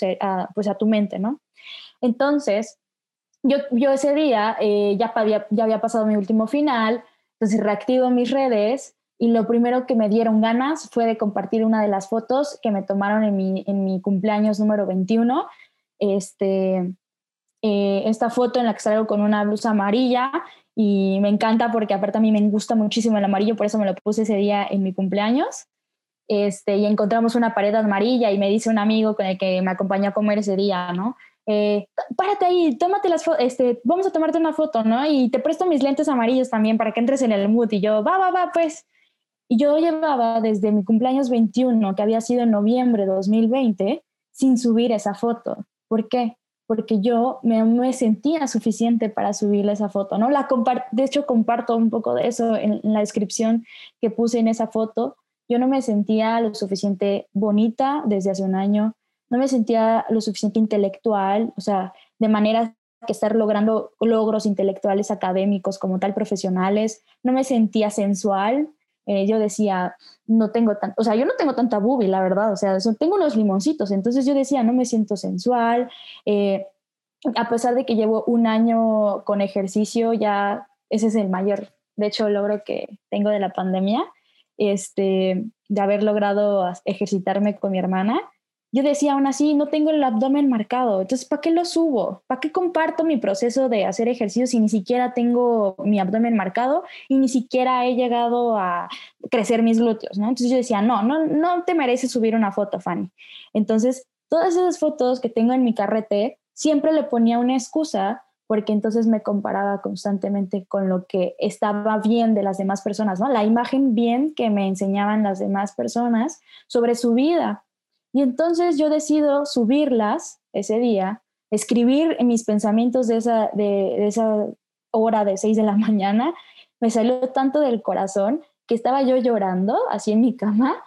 pues a tu mente, ¿no? Entonces, yo, yo ese día eh, ya, ya había pasado mi último final, entonces reactivo mis redes y lo primero que me dieron ganas fue de compartir una de las fotos que me tomaron en mi, en mi cumpleaños número 21, este, eh, esta foto en la que salgo con una blusa amarilla y me encanta porque aparte a mí me gusta muchísimo el amarillo, por eso me lo puse ese día en mi cumpleaños. Este, y encontramos una pared amarilla y me dice un amigo con el que me acompañó a comer ese día, ¿no? Eh, párate ahí, tómate las este, vamos a tomarte una foto, ¿no? Y te presto mis lentes amarillos también para que entres en el mood. Y yo, va, va, va, pues. Y yo llevaba desde mi cumpleaños 21, que había sido en noviembre de 2020, sin subir esa foto. ¿Por qué? Porque yo me, me sentía suficiente para subirle esa foto, ¿no? La de hecho, comparto un poco de eso en la descripción que puse en esa foto. Yo no me sentía lo suficiente bonita desde hace un año, no me sentía lo suficiente intelectual, o sea, de manera que estar logrando logros intelectuales académicos como tal profesionales, no me sentía sensual, eh, yo decía, no tengo tan, o sea, yo no tengo tanta boobie, la verdad, o sea, tengo unos limoncitos, entonces yo decía, no me siento sensual, eh, a pesar de que llevo un año con ejercicio, ya ese es el mayor, de hecho, logro que tengo de la pandemia, este, de haber logrado ejercitarme con mi hermana, yo decía aún así, no tengo el abdomen marcado, entonces, ¿para qué lo subo? ¿Para qué comparto mi proceso de hacer ejercicio si ni siquiera tengo mi abdomen marcado y ni siquiera he llegado a crecer mis glúteos, ¿no? Entonces yo decía, no, no, no te mereces subir una foto, Fanny. Entonces, todas esas fotos que tengo en mi carrete, siempre le ponía una excusa porque entonces me comparaba constantemente con lo que estaba bien de las demás personas, ¿no? La imagen bien que me enseñaban las demás personas sobre su vida. Y entonces yo decido subirlas ese día, escribir mis pensamientos de esa, de, esa hora de 6 de la mañana. Me salió tanto del corazón que estaba yo llorando así en mi cama.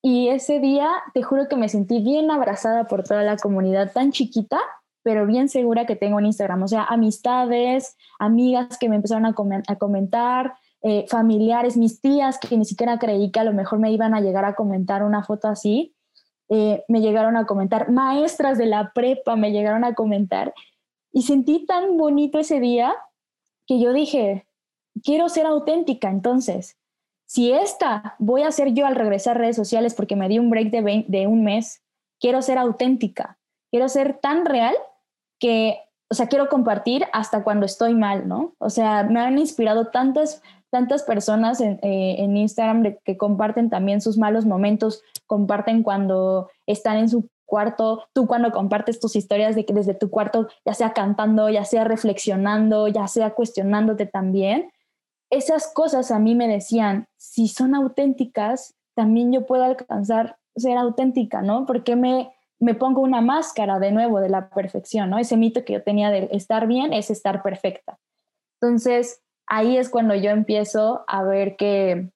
Y ese día te juro que me sentí bien abrazada por toda la comunidad tan chiquita pero bien segura que tengo en Instagram. O sea, amistades, amigas que me empezaron a, comentar, eh, familiares, mis tías que ni siquiera creí que a lo mejor me iban a llegar a comentar una foto así, eh, me llegaron a comentar, maestras de la prepa me llegaron a comentar. Y sentí tan bonito ese día que yo dije, quiero ser auténtica entonces. Si esta voy a ser yo al regresar a redes sociales porque me di un break de, de un mes, quiero ser auténtica, quiero ser tan real que, o sea, quiero compartir hasta cuando estoy mal, ¿no? O sea, me han inspirado tantas, tantas personas en, eh, Instagram que comparten también sus malos momentos, comparten cuando están en su cuarto, tú cuando compartes tus historias de que desde tu cuarto, ya sea cantando, ya sea reflexionando, ya sea cuestionándote también, esas cosas a mí me decían, si son auténticas, también yo puedo alcanzar ser auténtica, ¿no? Porque me me pongo una máscara de nuevo de la perfección, ¿no? Ese mito que yo tenía de estar bien es estar perfecta. Entonces, ahí es cuando yo empiezo a ver que,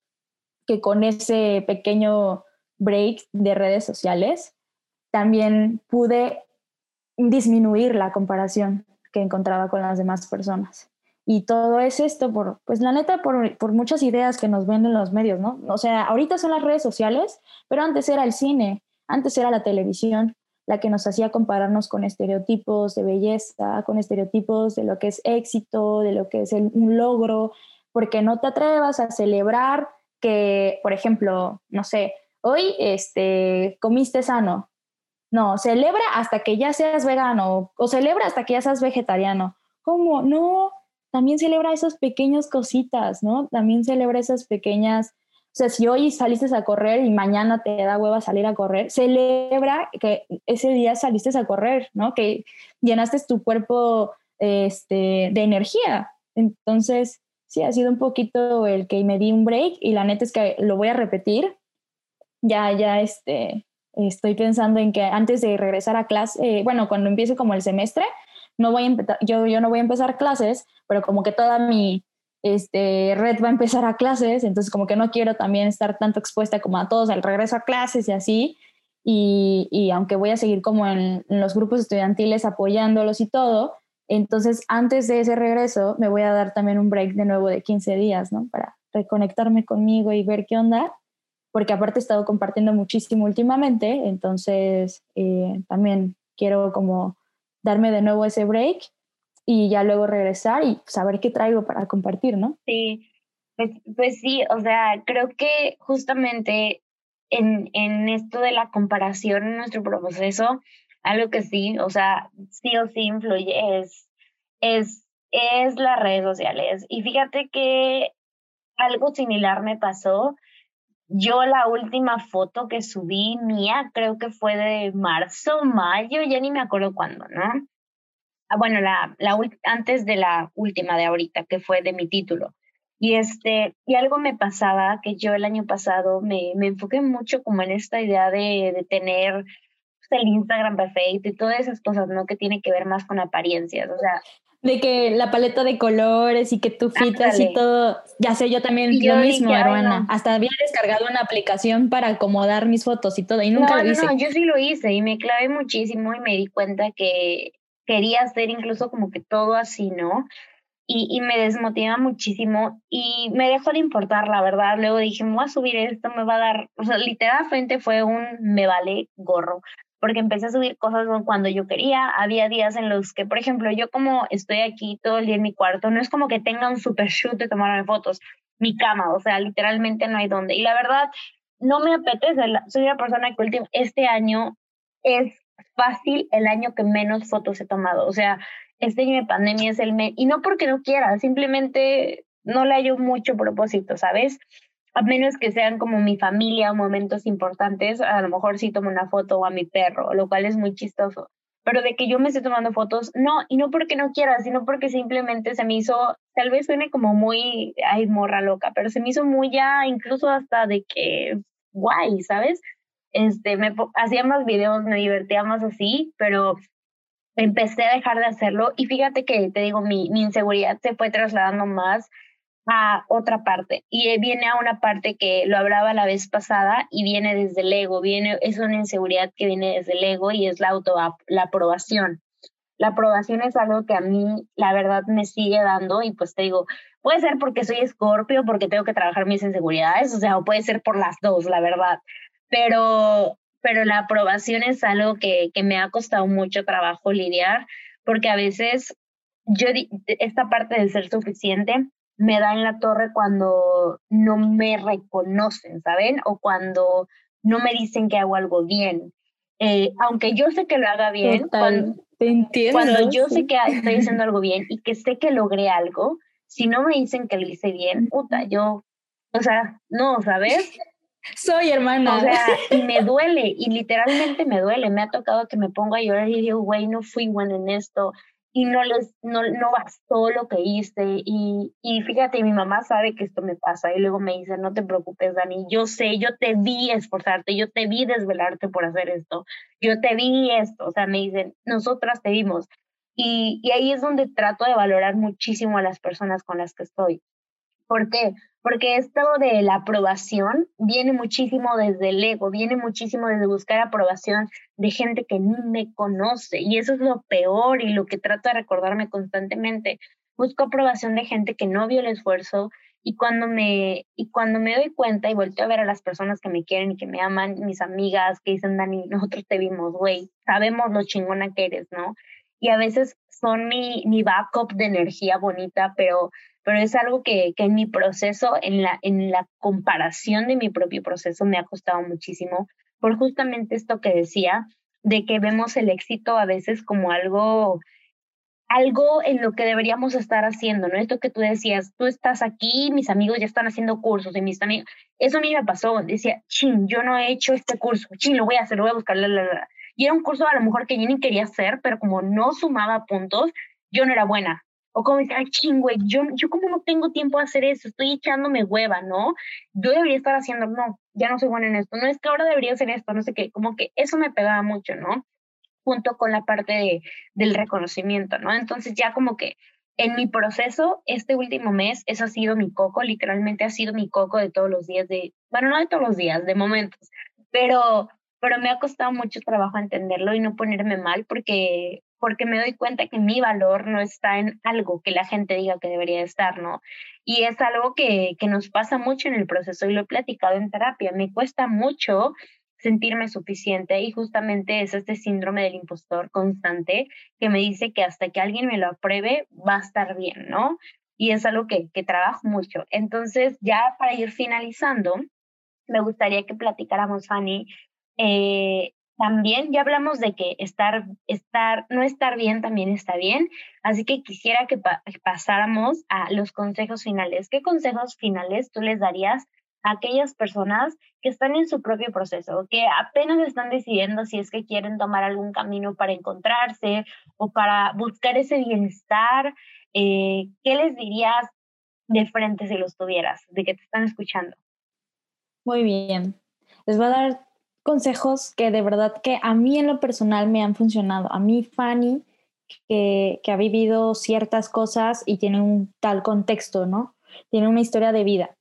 que con ese pequeño break de redes sociales, también pude disminuir la comparación que encontraba con las demás personas. Y todo es esto por, pues la neta, por, por muchas ideas que nos venden los medios, ¿no? O sea, ahorita son las redes sociales, pero antes era el cine, antes era la televisión la que nos hacía compararnos con estereotipos de belleza, con estereotipos de lo que es éxito, de lo que es un logro, porque no te atrevas a celebrar que, por ejemplo, no sé, hoy este, comiste sano. No, celebra hasta que ya seas vegano o celebra hasta que ya seas vegetariano. ¿Cómo? No, también celebra esas pequeñas cositas, ¿no? También celebra esas pequeñas o sea, si hoy saliste a correr y mañana te da hueva salir a correr, celebra que ese día saliste a correr, ¿no? Que llenaste tu cuerpo este, de energía. Entonces, sí, ha sido un poquito el que me di un break y la neta es que lo voy a repetir. Ya, ya, este, estoy pensando en que antes de regresar a clase, bueno, cuando empiece como el semestre, no voy a yo, yo no voy a empezar clases, pero como que toda mi, este, Red va a empezar a clases, entonces como que no quiero también estar tanto expuesta como a todos al regreso a clases y así. Y, aunque voy a seguir como en, los grupos estudiantiles apoyándolos y todo, entonces antes de ese regreso me voy a dar también un break de nuevo de 15 días, ¿no? Para reconectarme conmigo y ver qué onda, porque aparte he estado compartiendo muchísimo últimamente, entonces eh, también quiero como darme de nuevo ese break y ya luego regresar y saber qué traigo para compartir, ¿no? Sí, pues, pues sí, o sea, creo que justamente en, en esto de la comparación en nuestro proceso, algo que sí, o sea, sí o sí influye es, es, es las redes sociales. Y fíjate que algo similar me pasó. Yo la última foto que subí mía creo que fue de marzo, mayo, ya ni me acuerdo cuándo, ¿no? Ah, bueno, la, la, antes de la última de ahorita, que fue de mi título. Y, este, y algo me pasaba que yo el año pasado me, me enfoqué mucho como en esta idea de, de tener pues, el Instagram perfecto y todas esas cosas, ¿no? Que tiene que ver más con apariencias, o sea. De que la paleta de colores y que tú fitas y todo, ya sé, yo también lo mismo, hermana. Hasta había descargado una aplicación para acomodar mis fotos y todo, y nunca lo hice. No, yo sí lo hice y me clavé muchísimo y me di cuenta que quería hacer incluso como que todo así, ¿no? y, me desmotiva muchísimo y me dejó de importar, la verdad. Luego dije, me voy a subir esto, me va a dar, o sea, literalmente fue un me vale gorro, porque empecé a subir cosas cuando yo quería. Había días en los que, por ejemplo, yo como estoy aquí todo el día en mi cuarto, no es como que tenga un super shoot de tomarme fotos, mi cama, o sea, literalmente no hay dónde. Y la verdad, no me apetece, soy una persona que este año es fácil el año que menos fotos he tomado, o sea, este año de pandemia es el mes, y no porque no quiera, simplemente no le hallo mucho propósito, ¿sabes? A menos que sean como mi familia, momentos importantes, a lo mejor sí tomo una foto a mi perro, lo cual es muy chistoso. Pero de que yo me esté tomando fotos, no, y no porque no quiera, sino porque simplemente se me hizo, tal vez suene como muy, ay, morra loca, pero se me hizo muy ya, incluso hasta de que, guay, ¿sabes? Este, me hacía más videos, me divertía más así, pero empecé a dejar de hacerlo y fíjate que te digo, mi, mi inseguridad se fue trasladando más a otra parte y viene a una parte que lo hablaba la vez pasada y viene desde el ego, viene, es una inseguridad que viene desde el ego y es la auto, la aprobación. La aprobación es algo que a mí, la verdad, me sigue dando y pues te digo, puede ser porque soy escorpio, porque tengo que trabajar mis inseguridades, o sea, o puede ser por las dos, la verdad. Pero pero la aprobación es algo que, que me ha costado mucho trabajo lidiar, porque a veces yo, esta parte de ser suficiente me da en la torre cuando no me reconocen, ¿saben? O cuando no me dicen que hago algo bien. Eh, aunque yo sé que lo haga bien, cuando, cuando, yo sé que estoy haciendo algo bien y que sé que logré algo, si no me dicen que lo hice bien, puta, yo, o sea, no, ¿sabes? Soy hermana. O sea, y me duele, y literalmente me duele. Me ha tocado que me ponga a llorar y digo, güey, no fui buena en esto, y no les, no, no bastó lo que hice. Y, y fíjate, mi mamá sabe que esto me pasa, y luego me dice, no te preocupes, Dani, yo sé, yo te vi esforzarte, yo te vi desvelarte por hacer esto, yo te vi esto. O sea, me dicen, nosotras te vimos. Y, y ahí es donde trato de valorar muchísimo a las personas con las que estoy. ¿Por qué? porque esto de la aprobación viene muchísimo desde el ego, viene muchísimo desde buscar aprobación de gente que ni me conoce y eso es lo peor y lo que trato de recordarme constantemente. Busco aprobación de gente que no vio el esfuerzo y cuando me y cuando me doy cuenta y volteo a ver a las personas que me quieren y que me aman, mis amigas que dicen, "Dani, nosotros te vimos, güey, sabemos lo chingona que eres", ¿no? Y a veces son mi mi backup de energía bonita, pero pero es algo que, en mi proceso, en la, en la comparación de mi propio proceso, me ha costado muchísimo por justamente esto que decía, de que vemos el éxito a veces como algo algo en lo que deberíamos estar haciendo, ¿no? Esto que tú decías, tú estás aquí, mis amigos ya están haciendo cursos y mis amigos, eso a mí me pasó, decía, chin, yo no he hecho este curso, chin, lo voy a hacer, lo voy a buscar. Y era un curso a lo mejor que yo ni quería hacer, pero como no sumaba puntos, yo no era buena. O como dice, ay, ching, yo, yo como no tengo tiempo de hacer eso, estoy echándome hueva, ¿no? Yo debería estar haciendo, no, ya no soy buena en esto, no es que ahora debería hacer esto, no sé qué, como que eso me pegaba mucho, ¿no? Junto con la parte de, del reconocimiento, ¿no? Entonces ya como que en mi proceso, este último mes, eso ha sido mi coco, literalmente ha sido mi coco de todos los días, de, bueno, no de todos los días, de momentos, pero, pero me ha costado mucho trabajo entenderlo y no ponerme mal porque porque me doy cuenta que mi valor no está en algo que la gente diga que debería estar, ¿no? Y es algo que, que nos pasa mucho en el proceso y lo he platicado en terapia. Me cuesta mucho sentirme suficiente y justamente es este síndrome del impostor constante que me dice que hasta que alguien me lo apruebe va a estar bien, ¿no? Y es algo que, que trabajo mucho. Entonces, ya para ir finalizando, me gustaría que platicáramos, Fanny, eh, también ya hablamos de que estar, estar, no estar bien también está bien, así que quisiera que pasáramos a los consejos finales. ¿Qué consejos finales tú les darías a aquellas personas que están en su propio proceso, que apenas están decidiendo si es que quieren tomar algún camino para encontrarse o para buscar ese bienestar? Eh, ¿Qué les dirías de frente si los tuvieras, de que te están escuchando? Muy bien. Les voy a dar consejos que de verdad que a mí en lo personal me han funcionado. A mí, Fanny, que, ha vivido ciertas cosas y tiene un tal contexto, ¿no? Tiene una historia de vida.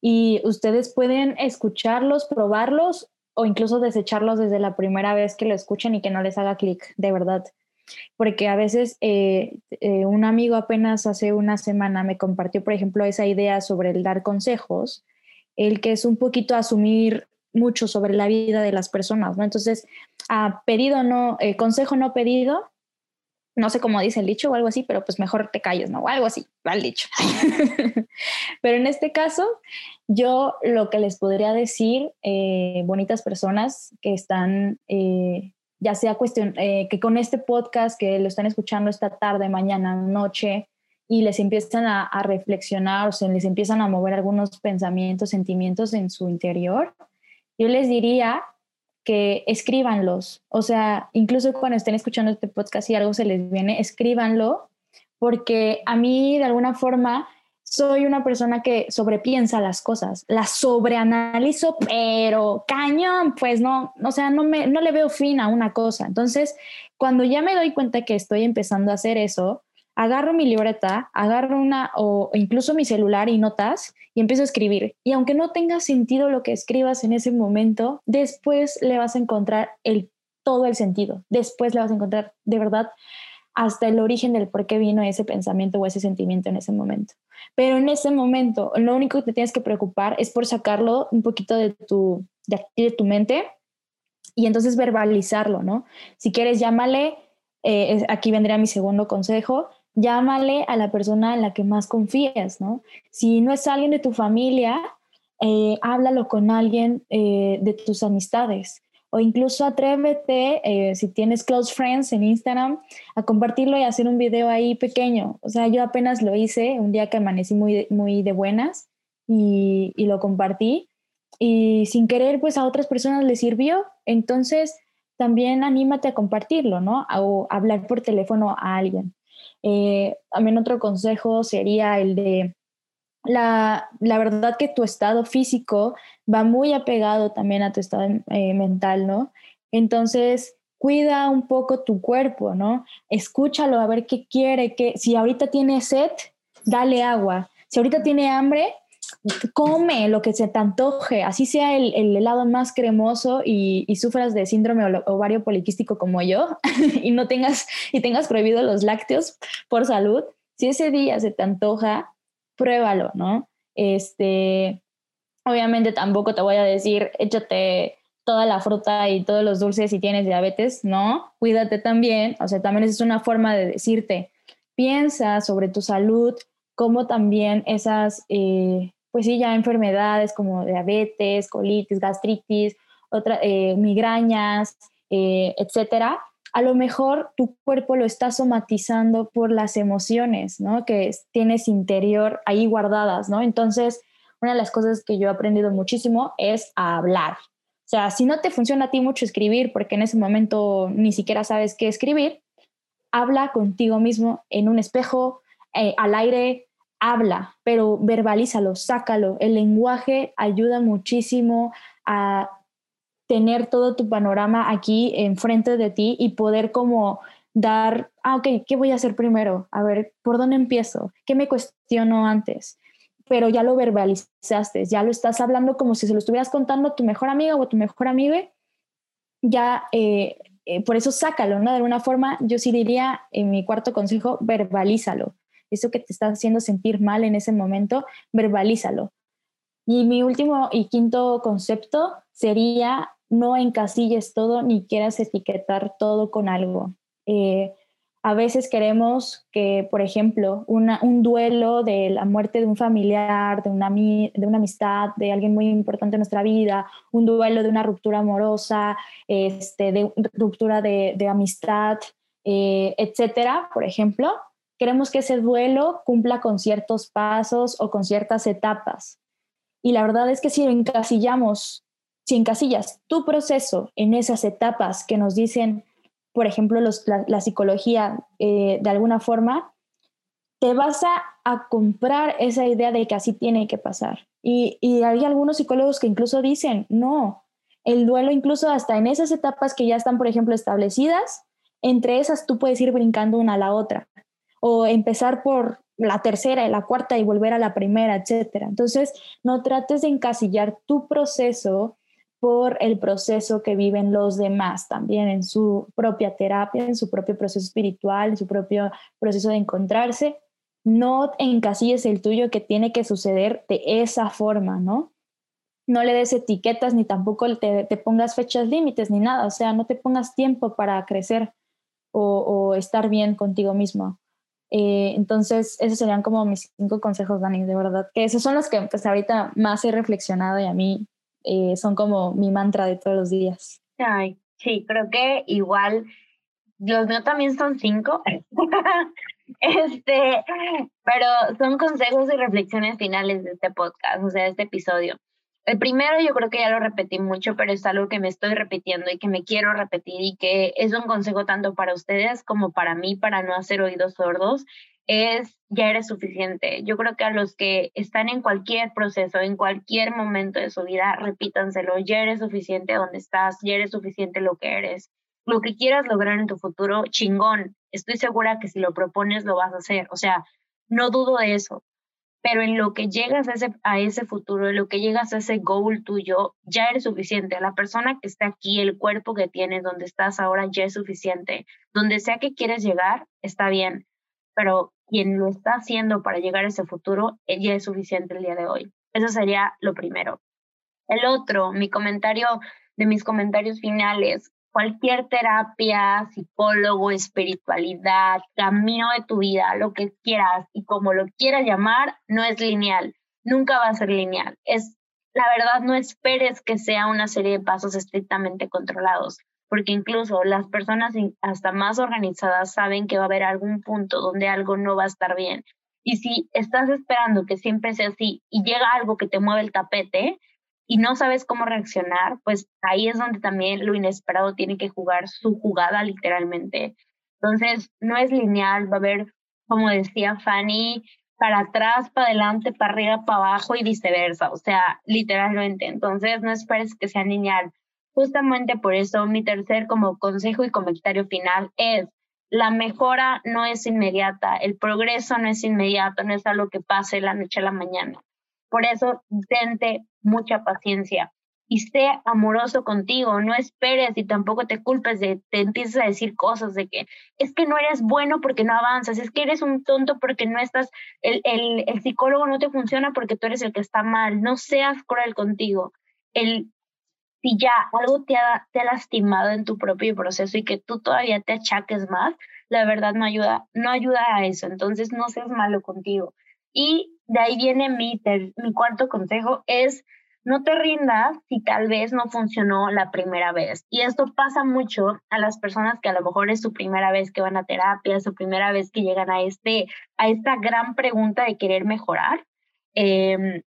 Y ustedes pueden escucharlos, probarlos o incluso desecharlos desde la primera vez que lo escuchen y que no les haga clic, de verdad. Porque a veces eh, eh, un amigo apenas hace una semana me compartió, por ejemplo, esa idea sobre el dar consejos, el que es un poquito asumir mucho sobre la vida de las personas, ¿no? Entonces, a pedido no, eh, consejo no pedido, no sé cómo dice el dicho o algo así, pero pues mejor te calles, ¿no? O algo así, va el dicho. pero en este caso, yo lo que les podría decir, eh, bonitas personas que están, eh, ya sea cuestión, que con este podcast que lo están escuchando esta tarde, mañana, noche, y les empiezan a, a reflexionar o se les empiezan a mover algunos pensamientos, sentimientos en su interior, yo les diría que escríbanlos. O sea, incluso cuando estén escuchando este podcast y algo se les viene, escríbanlo, porque a mí de alguna forma soy una persona que sobrepiensa las cosas, las sobreanalizo, pero cañón, pues no, o sea, no, me, no le veo fin a una cosa. Entonces, cuando ya me doy cuenta que estoy empezando a hacer eso, agarro mi libreta, agarro una o incluso mi celular y notas y empiezo a escribir. Y aunque no tenga sentido lo que escribas en ese momento, después le vas a encontrar el, todo el sentido. Después le vas a encontrar de verdad hasta el origen del por qué vino ese pensamiento o ese sentimiento en ese momento. Pero en ese momento, lo único que te tienes que preocupar es por sacarlo un poquito de tu, de, tu mente y entonces verbalizarlo, ¿no? Si quieres, llámale, eh, aquí vendría mi segundo consejo, llámale a la persona en la que más confías, ¿no? Si no es alguien de tu familia, eh, háblalo con alguien eh, de tus amistades o incluso atrévete, eh, si tienes close friends en Instagram, a compartirlo y hacer un video ahí pequeño. O sea, yo apenas lo hice un día que amanecí muy, muy de buenas y, y lo compartí y sin querer, pues a otras personas les sirvió. Entonces, también anímate a compartirlo, ¿no? O hablar por teléfono a alguien. Eh, también otro consejo sería el de la, la, verdad que tu estado físico va muy apegado también a tu estado eh, mental, ¿no? Entonces, cuida un poco tu cuerpo, ¿no? Escúchalo a ver qué quiere, que si ahorita tiene sed, dale agua. Si ahorita tiene hambre, come lo que se te antoje, así sea el, helado más cremoso y, sufras de síndrome ovario poliquístico como yo y no tengas y tengas prohibido los lácteos por salud, si ese día se te antoja, pruébalo, ¿no? Este, obviamente tampoco te voy a decir, échate toda la fruta y todos los dulces si tienes diabetes, no, cuídate también, o sea, también es una forma de decirte, piensa sobre tu salud, como también esas eh, pues sí, ya enfermedades como diabetes, colitis, gastritis, otra, eh, migrañas, eh, etcétera, a lo mejor tu cuerpo lo está somatizando por las emociones, ¿no? Que tienes interior ahí guardadas, ¿no? Entonces, una de las cosas que yo he aprendido muchísimo es a hablar. O sea, si no te funciona a ti mucho escribir, porque en ese momento ni siquiera sabes qué escribir, habla contigo mismo en un espejo, eh, al aire, habla, pero verbalízalo, sácalo. El lenguaje ayuda muchísimo a tener todo tu panorama aquí enfrente de ti y poder como dar, ah, ok, ¿qué voy a hacer primero? A ver, ¿por dónde empiezo? ¿Qué me cuestiono antes? Pero ya lo verbalizaste, ya lo estás hablando como si se lo estuvieras contando a tu mejor amiga o a tu mejor amiga. Ya, eh, eh, por eso sácalo, ¿no? De alguna forma, yo sí diría en mi cuarto consejo, verbalízalo eso que te está haciendo sentir mal en ese momento, verbalízalo. Y mi último y quinto concepto sería no encasilles todo ni quieras etiquetar todo con algo. Eh, A veces queremos que, por ejemplo, un duelo de la muerte de un familiar, de una, de una amistad, de alguien muy importante en nuestra vida, un duelo de una ruptura amorosa, este, de ruptura de, de amistad, eh, etcétera, por ejemplo, queremos que ese duelo cumpla con ciertos pasos o con ciertas etapas. Y la verdad es que si encasillamos, si encasillas tu proceso en esas etapas que nos dicen por ejemplo, la, psicología eh, de alguna forma, te vas a, comprar esa idea de que así tiene que pasar. Y hay algunos psicólogos que incluso dicen, no, el duelo incluso hasta en esas etapas que ya están, por ejemplo, establecidas, entre esas tú puedes ir brincando una a la otra o empezar por la tercera y la cuarta y volver a la primera, etcétera. Entonces, no trates de encasillar tu proceso por el proceso que viven los demás también en su propia terapia, en su propio proceso espiritual, en su propio proceso de encontrarse. No encasilles el tuyo que tiene que suceder de esa forma, ¿no? No le des etiquetas ni tampoco te, pongas fechas límites ni nada, o sea, no te pongas tiempo para crecer o, estar bien contigo mismo. Eh, entonces, esos serían como mis cinco consejos, Dani, de verdad, que esos son los que pues ahorita más he reflexionado y a mí eh, son como mi mantra de todos los días. Ay, sí, creo que igual los míos también son cinco. este, pero son consejos y reflexiones finales de este podcast, o sea, de este episodio. El primero yo creo que ya lo repetí mucho, pero es algo que me estoy repitiendo y que me quiero repetir y que es un consejo tanto para ustedes como para mí, para no hacer oídos sordos, es ya eres suficiente. Yo creo que a los que están en cualquier proceso, en cualquier momento de su vida, repítanselo, ya eres suficiente donde estás, ya eres suficiente lo que eres. Lo que quieras lograr en tu futuro, chingón. Estoy segura que si lo propones lo vas a hacer. O sea, no dudo de eso. Pero en lo que llegas a ese, a ese futuro, en lo que llegas a ese goal tuyo, ya eres suficiente. La persona que está aquí, el cuerpo que tienes, donde estás ahora, ya es suficiente. Donde sea que quieres llegar, está bien. Pero quien lo está haciendo para llegar a ese futuro, eh, ya es suficiente el día de hoy. Eso sería lo primero. El otro, mi comentario de mis comentarios finales, cualquier terapia, psicólogo, espiritualidad, camino de tu vida, lo que quieras y como lo quieras llamar, no es lineal, nunca va a ser lineal. Es la verdad, no esperes que sea una serie de pasos estrictamente controlados porque incluso las personas hasta más organizadas saben que va a haber algún punto donde algo no va a estar bien. Y si estás esperando que siempre sea así y llega algo que te mueve el tapete y no sabes cómo reaccionar, pues ahí es donde también lo inesperado tiene que jugar su jugada literalmente. Entonces, no es lineal, va a haber, como decía Fanny, para atrás, para adelante, para arriba, para abajo y viceversa, o sea, literalmente. Entonces, no esperes que sea lineal Justamente por eso mi tercer como consejo y comentario final es, la mejora no es inmediata, el progreso no es inmediato, no es algo que pase la noche a la mañana. Por eso, tente mucha paciencia y sé amoroso contigo, no esperes y tampoco te culpes de, te empieces a decir cosas de que es que no eres bueno porque no avanzas, es que eres un tonto porque no estás, el, el, el psicólogo no te funciona porque tú eres el que está mal, no seas cruel contigo. El si ya algo te ha, te lastimado en tu propio proceso y que tú todavía te achaques más, la verdad no ayuda, no ayuda a eso. Entonces no seas malo contigo. Y de ahí viene mi, mi cuarto consejo, es no te rindas si tal vez no funcionó la primera vez. Y esto pasa mucho a las personas que a lo mejor es su primera vez que van a terapia, su primera vez que llegan a, este, a esta gran pregunta de querer mejorar. Eh,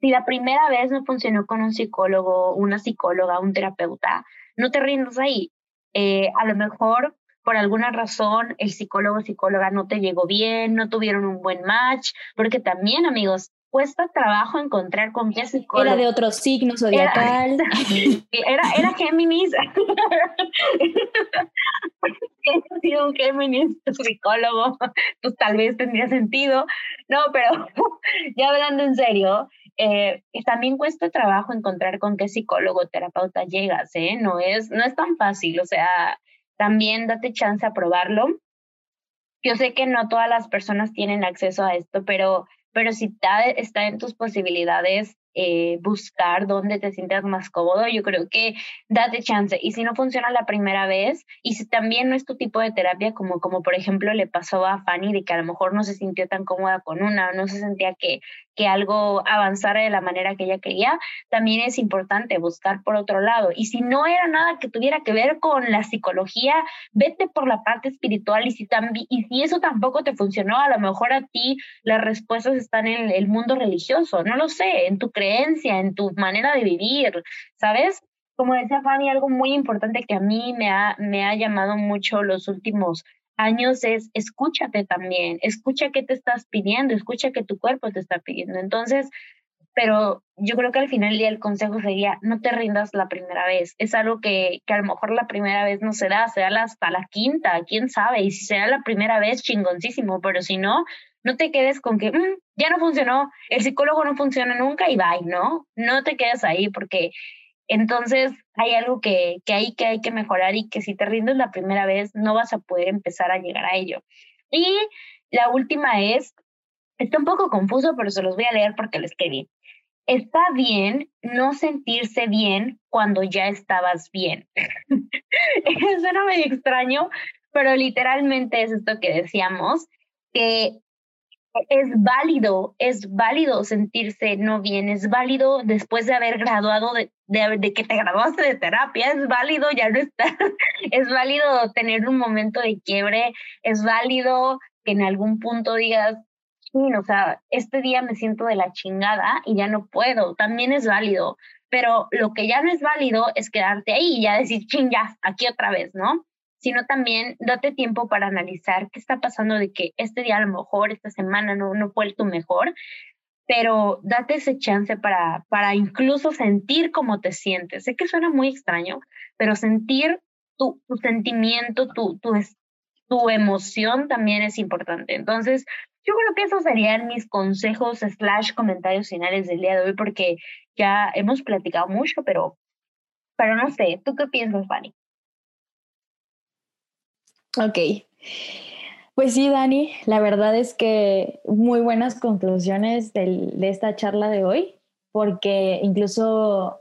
si la primera vez no funcionó con un psicólogo, una psicóloga, un terapeuta, no te rindas ahí. Eh, a lo mejor por alguna razón el psicólogo o psicóloga no te llegó bien, no tuvieron un buen match, porque también, amigos, cuesta trabajo encontrar con qué psicólogo. Era de otro signo zodiacal. Era, era, Géminis. ha sido un Géminis psicólogo, pues tal vez tendría sentido. No, pero ya hablando en serio, eh, también cuesta trabajo encontrar con qué psicólogo terapeuta llegas, ¿eh? No es, no es tan fácil, o sea, también date chance a probarlo. Yo sé que no todas las personas tienen acceso a esto, pero, pero si está, está en tus posibilidades, eh, buscar dónde te sientas más cómodo. Yo creo que date chance. Y si no funciona la primera vez, y si también no es tu tipo de terapia, como, como por ejemplo le pasó a Fanny, de que a lo mejor no se sintió tan cómoda con una, no se sentía que, que algo avanzara de la manera que ella quería, también es importante buscar por otro lado. Y si no era nada que tuviera que ver con la psicología, vete por la parte espiritual y si, y si eso tampoco te funcionó, a lo mejor a ti las respuestas están en el mundo religioso, no lo sé, en tu creencia en tu manera de vivir, ¿sabes? Como decía Fanny, algo muy importante que a mí me ha, me ha llamado mucho los últimos años es escúchate también, escucha qué te estás pidiendo, escucha qué tu cuerpo te está pidiendo. Entonces, pero yo creo que al final del día el consejo sería no te rindas la primera vez. Es algo que, que a lo mejor la primera vez no se da, será hasta la quinta, quién sabe. Y si será la primera vez, chingoncísimo, pero si no, no te quedes con que mm, ya no funcionó, el psicólogo no funciona nunca y bye, ¿no? No te quedes ahí porque entonces hay algo que, que, hay, que hay que mejorar y que si te rindes la primera vez no vas a poder empezar a llegar a ello. Y la última es, está un poco confuso, pero se los voy a leer porque lo escribí. Está bien no sentirse bien cuando ya estabas bien. Suena medio extraño, pero literalmente es esto que decíamos, que es válido, es válido sentirse no bien, es válido después de haber graduado, de, de, que te graduaste de terapia, es válido ya no estar, es válido tener un momento de quiebre, es válido que en algún punto digas, o sea, este día me siento de la chingada y ya no puedo, también es válido, pero lo que ya no es válido es quedarte ahí y ya decir, ching, ya, aquí otra vez, ¿no? Sino también date tiempo para analizar qué está pasando de que este día a lo mejor, esta semana no, no fue tu mejor, pero date ese chance para, para incluso sentir cómo te sientes. Sé que suena muy extraño, pero sentir tu, tu sentimiento, tu, tu, tu emoción también es importante. Entonces, yo creo que esos serían mis consejos slash comentarios finales del día de hoy, porque ya hemos platicado mucho, pero, pero no sé, ¿tú qué piensas, Fanny? Ok. Pues sí, Dani, la verdad es que muy buenas conclusiones de esta charla de hoy, porque incluso,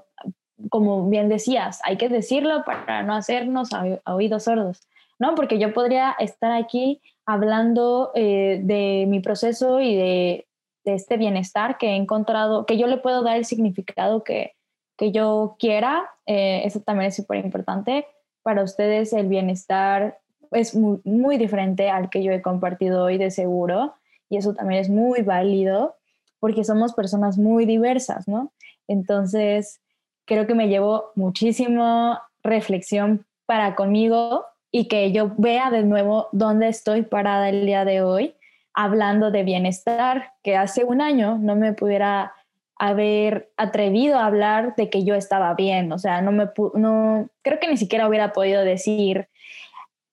como bien decías, hay que decirlo para no hacernos oídos sordos, ¿no? Porque yo podría estar aquí hablando eh, de mi proceso y de, este bienestar que he encontrado, que yo le puedo dar el significado que, que yo quiera, eh, eso también es súper importante. Para ustedes el bienestar es muy, diferente al que yo he compartido hoy de seguro y eso también es muy válido porque somos personas muy diversas, ¿no? Entonces, creo que me llevo muchísimo reflexión para conmigo y que yo vea de nuevo dónde estoy parada el día de hoy hablando de bienestar, que hace un año no me pudiera haber atrevido a hablar de que yo estaba bien, o sea, no me no creo que ni siquiera hubiera podido decir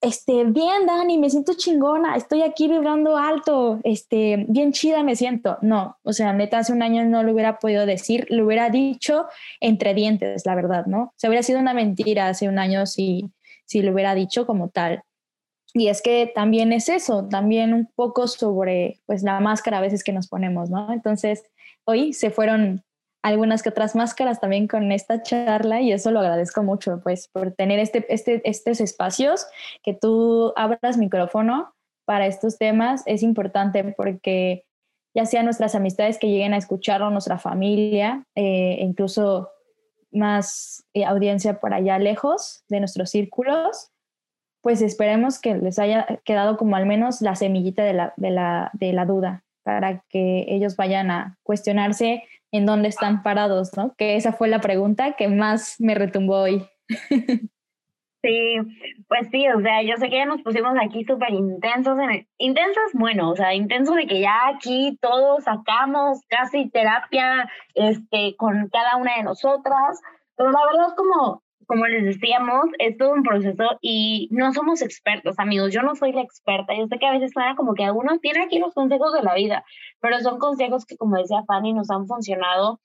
este, bien, Dani, me siento chingona, estoy aquí vibrando alto, este, bien chida me siento. No, o sea, neta, hace un año no lo hubiera podido decir, lo hubiera dicho entre dientes, la verdad, ¿no? O sea, hubiera sido una mentira hace un año si, si lo hubiera dicho como tal. Y es que también es eso, también un poco sobre, pues, la máscara a veces que nos ponemos, ¿no? Entonces, hoy se fueron algunas que otras máscaras también con esta charla y eso lo agradezco mucho, pues, por tener este, este, estos espacios, que tú abras micrófono para estos temas. Es importante porque ya sean nuestras amistades que lleguen a escucharlo, nuestra familia, eh, incluso más eh, audiencia por allá lejos de nuestros círculos, pues esperemos que les haya quedado como al menos la semillita de la, de la, de la duda para que ellos vayan a cuestionarse en dónde están parados, ¿no? Que esa fue la pregunta que más me retumbó hoy. Sí, pues sí, o sea, yo sé que ya nos pusimos aquí súper intensos, en intensos, bueno, o sea, intenso de que ya aquí todos sacamos casi terapia este, con cada una de nosotras, pero la verdad es como, como les decíamos, es todo un proceso y no somos expertos, amigos. Yo no soy la experta. Yo sé que a veces suena como que uno tiene aquí los consejos de la vida, pero son consejos que, como decía Fanny, nos han funcionado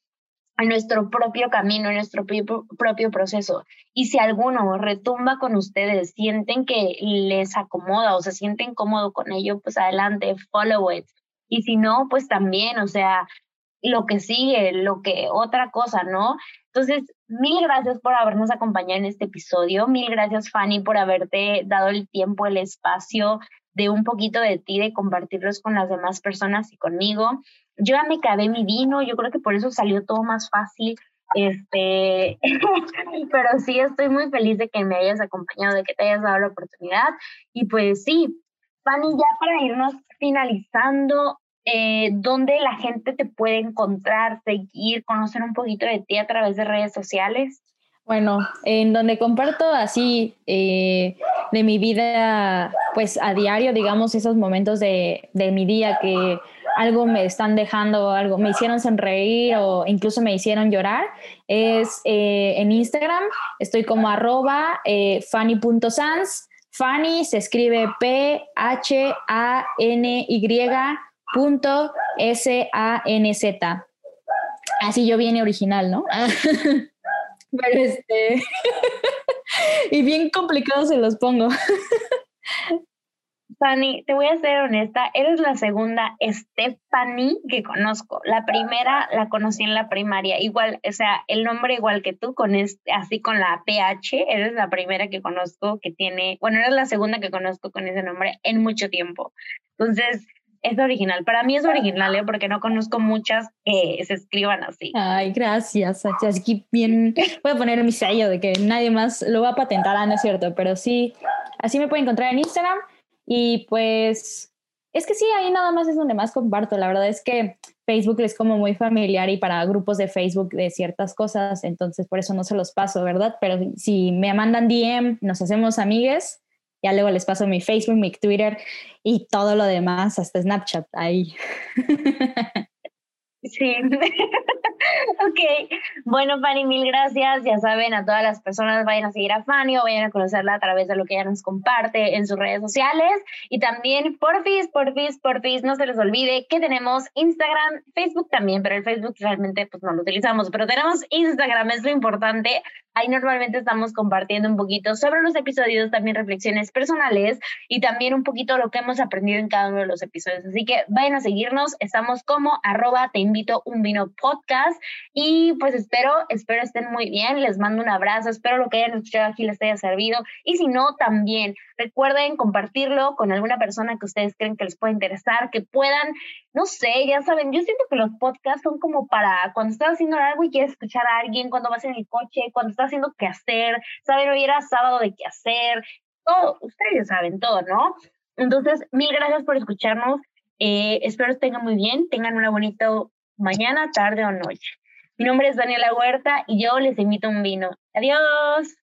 en nuestro propio camino, en nuestro propio, proceso. Y si alguno retumba con ustedes, sienten que les acomoda o se sienten cómodo con ello, pues adelante, follow it. Y si no, pues también, o sea, lo que sigue, lo que otra cosa, ¿no? Entonces, mil gracias por habernos acompañado en este episodio. Mil gracias, Fanny, por haberte dado el tiempo, el espacio de un poquito de ti, de compartirlos con las demás personas y conmigo. Yo ya me acabé mi vino, yo creo que por eso salió todo más fácil. Este, pero sí estoy muy feliz de que me hayas acompañado, de que te hayas dado la oportunidad. Y pues sí, Fanny, ya para irnos finalizando, eh, ¿dónde la gente te puede encontrar, seguir, conocer un poquito de ti a través de redes sociales? Bueno, en donde comparto así eh, de mi vida, pues a diario, digamos, esos momentos de, de mi día que algo me están dejando, algo me hicieron sonreír o incluso me hicieron llorar, es eh, en Instagram, estoy como arroba eh, fanny.sans. Fanny se escribe P-H-A-N-Y punto S-A-N-Z. Así yo viene original, ¿no? Pero este. y bien complicado se los pongo. Fanny, te voy a ser honesta, eres la segunda Stephanie que conozco. La primera la conocí en la primaria, igual, o sea, el nombre igual que tú, con este, así con la PH, eres la primera que conozco que tiene, bueno, eres la segunda que conozco con ese nombre en mucho tiempo. Entonces, es original. Para mí es original, ¿eh? porque no conozco muchas que se escriban así. Ay, gracias. Así bien, voy a poner mi sello de que nadie más lo va a patentar, ah, no es cierto, pero sí, así me pueden encontrar en Instagram. Y pues es que sí, ahí nada más es donde más comparto. La verdad es que Facebook es como muy familiar y para grupos de Facebook de ciertas cosas, entonces por eso no se los paso, ¿verdad? Pero si me mandan DM, nos hacemos amigues ya luego les paso mi Facebook, mi Twitter y todo lo demás, hasta Snapchat ahí. Sí. ok. Bueno, Fanny, mil gracias. Ya saben, a todas las personas vayan a seguir a Fanny o vayan a conocerla a través de lo que ella nos comparte en sus redes sociales. Y también, porfis, porfis, porfis, no se les olvide que tenemos Instagram, Facebook también, pero el Facebook realmente pues no lo utilizamos, pero tenemos Instagram, es lo importante. Ahí normalmente estamos compartiendo un poquito sobre los episodios, también reflexiones personales y también un poquito lo que hemos aprendido en cada uno de los episodios. Así que vayan a seguirnos. Estamos como arroba te invito un vino podcast y pues espero, espero estén muy bien. Les mando un abrazo. Espero lo que hayan escuchado aquí les haya servido. Y si no, también recuerden compartirlo con alguna persona que ustedes creen que les pueda interesar, que puedan, no sé, ya saben, yo siento que los podcasts son como para cuando estás haciendo algo y quieres escuchar a alguien, cuando vas en el coche, cuando estás haciendo qué hacer, saben, hoy era sábado de qué hacer, todo, ustedes saben todo, ¿no? Entonces, mil gracias por escucharnos. Eh, espero estén muy bien, tengan una bonita mañana, tarde o noche. Mi nombre es Daniela Huerta y yo les invito un vino. Adiós.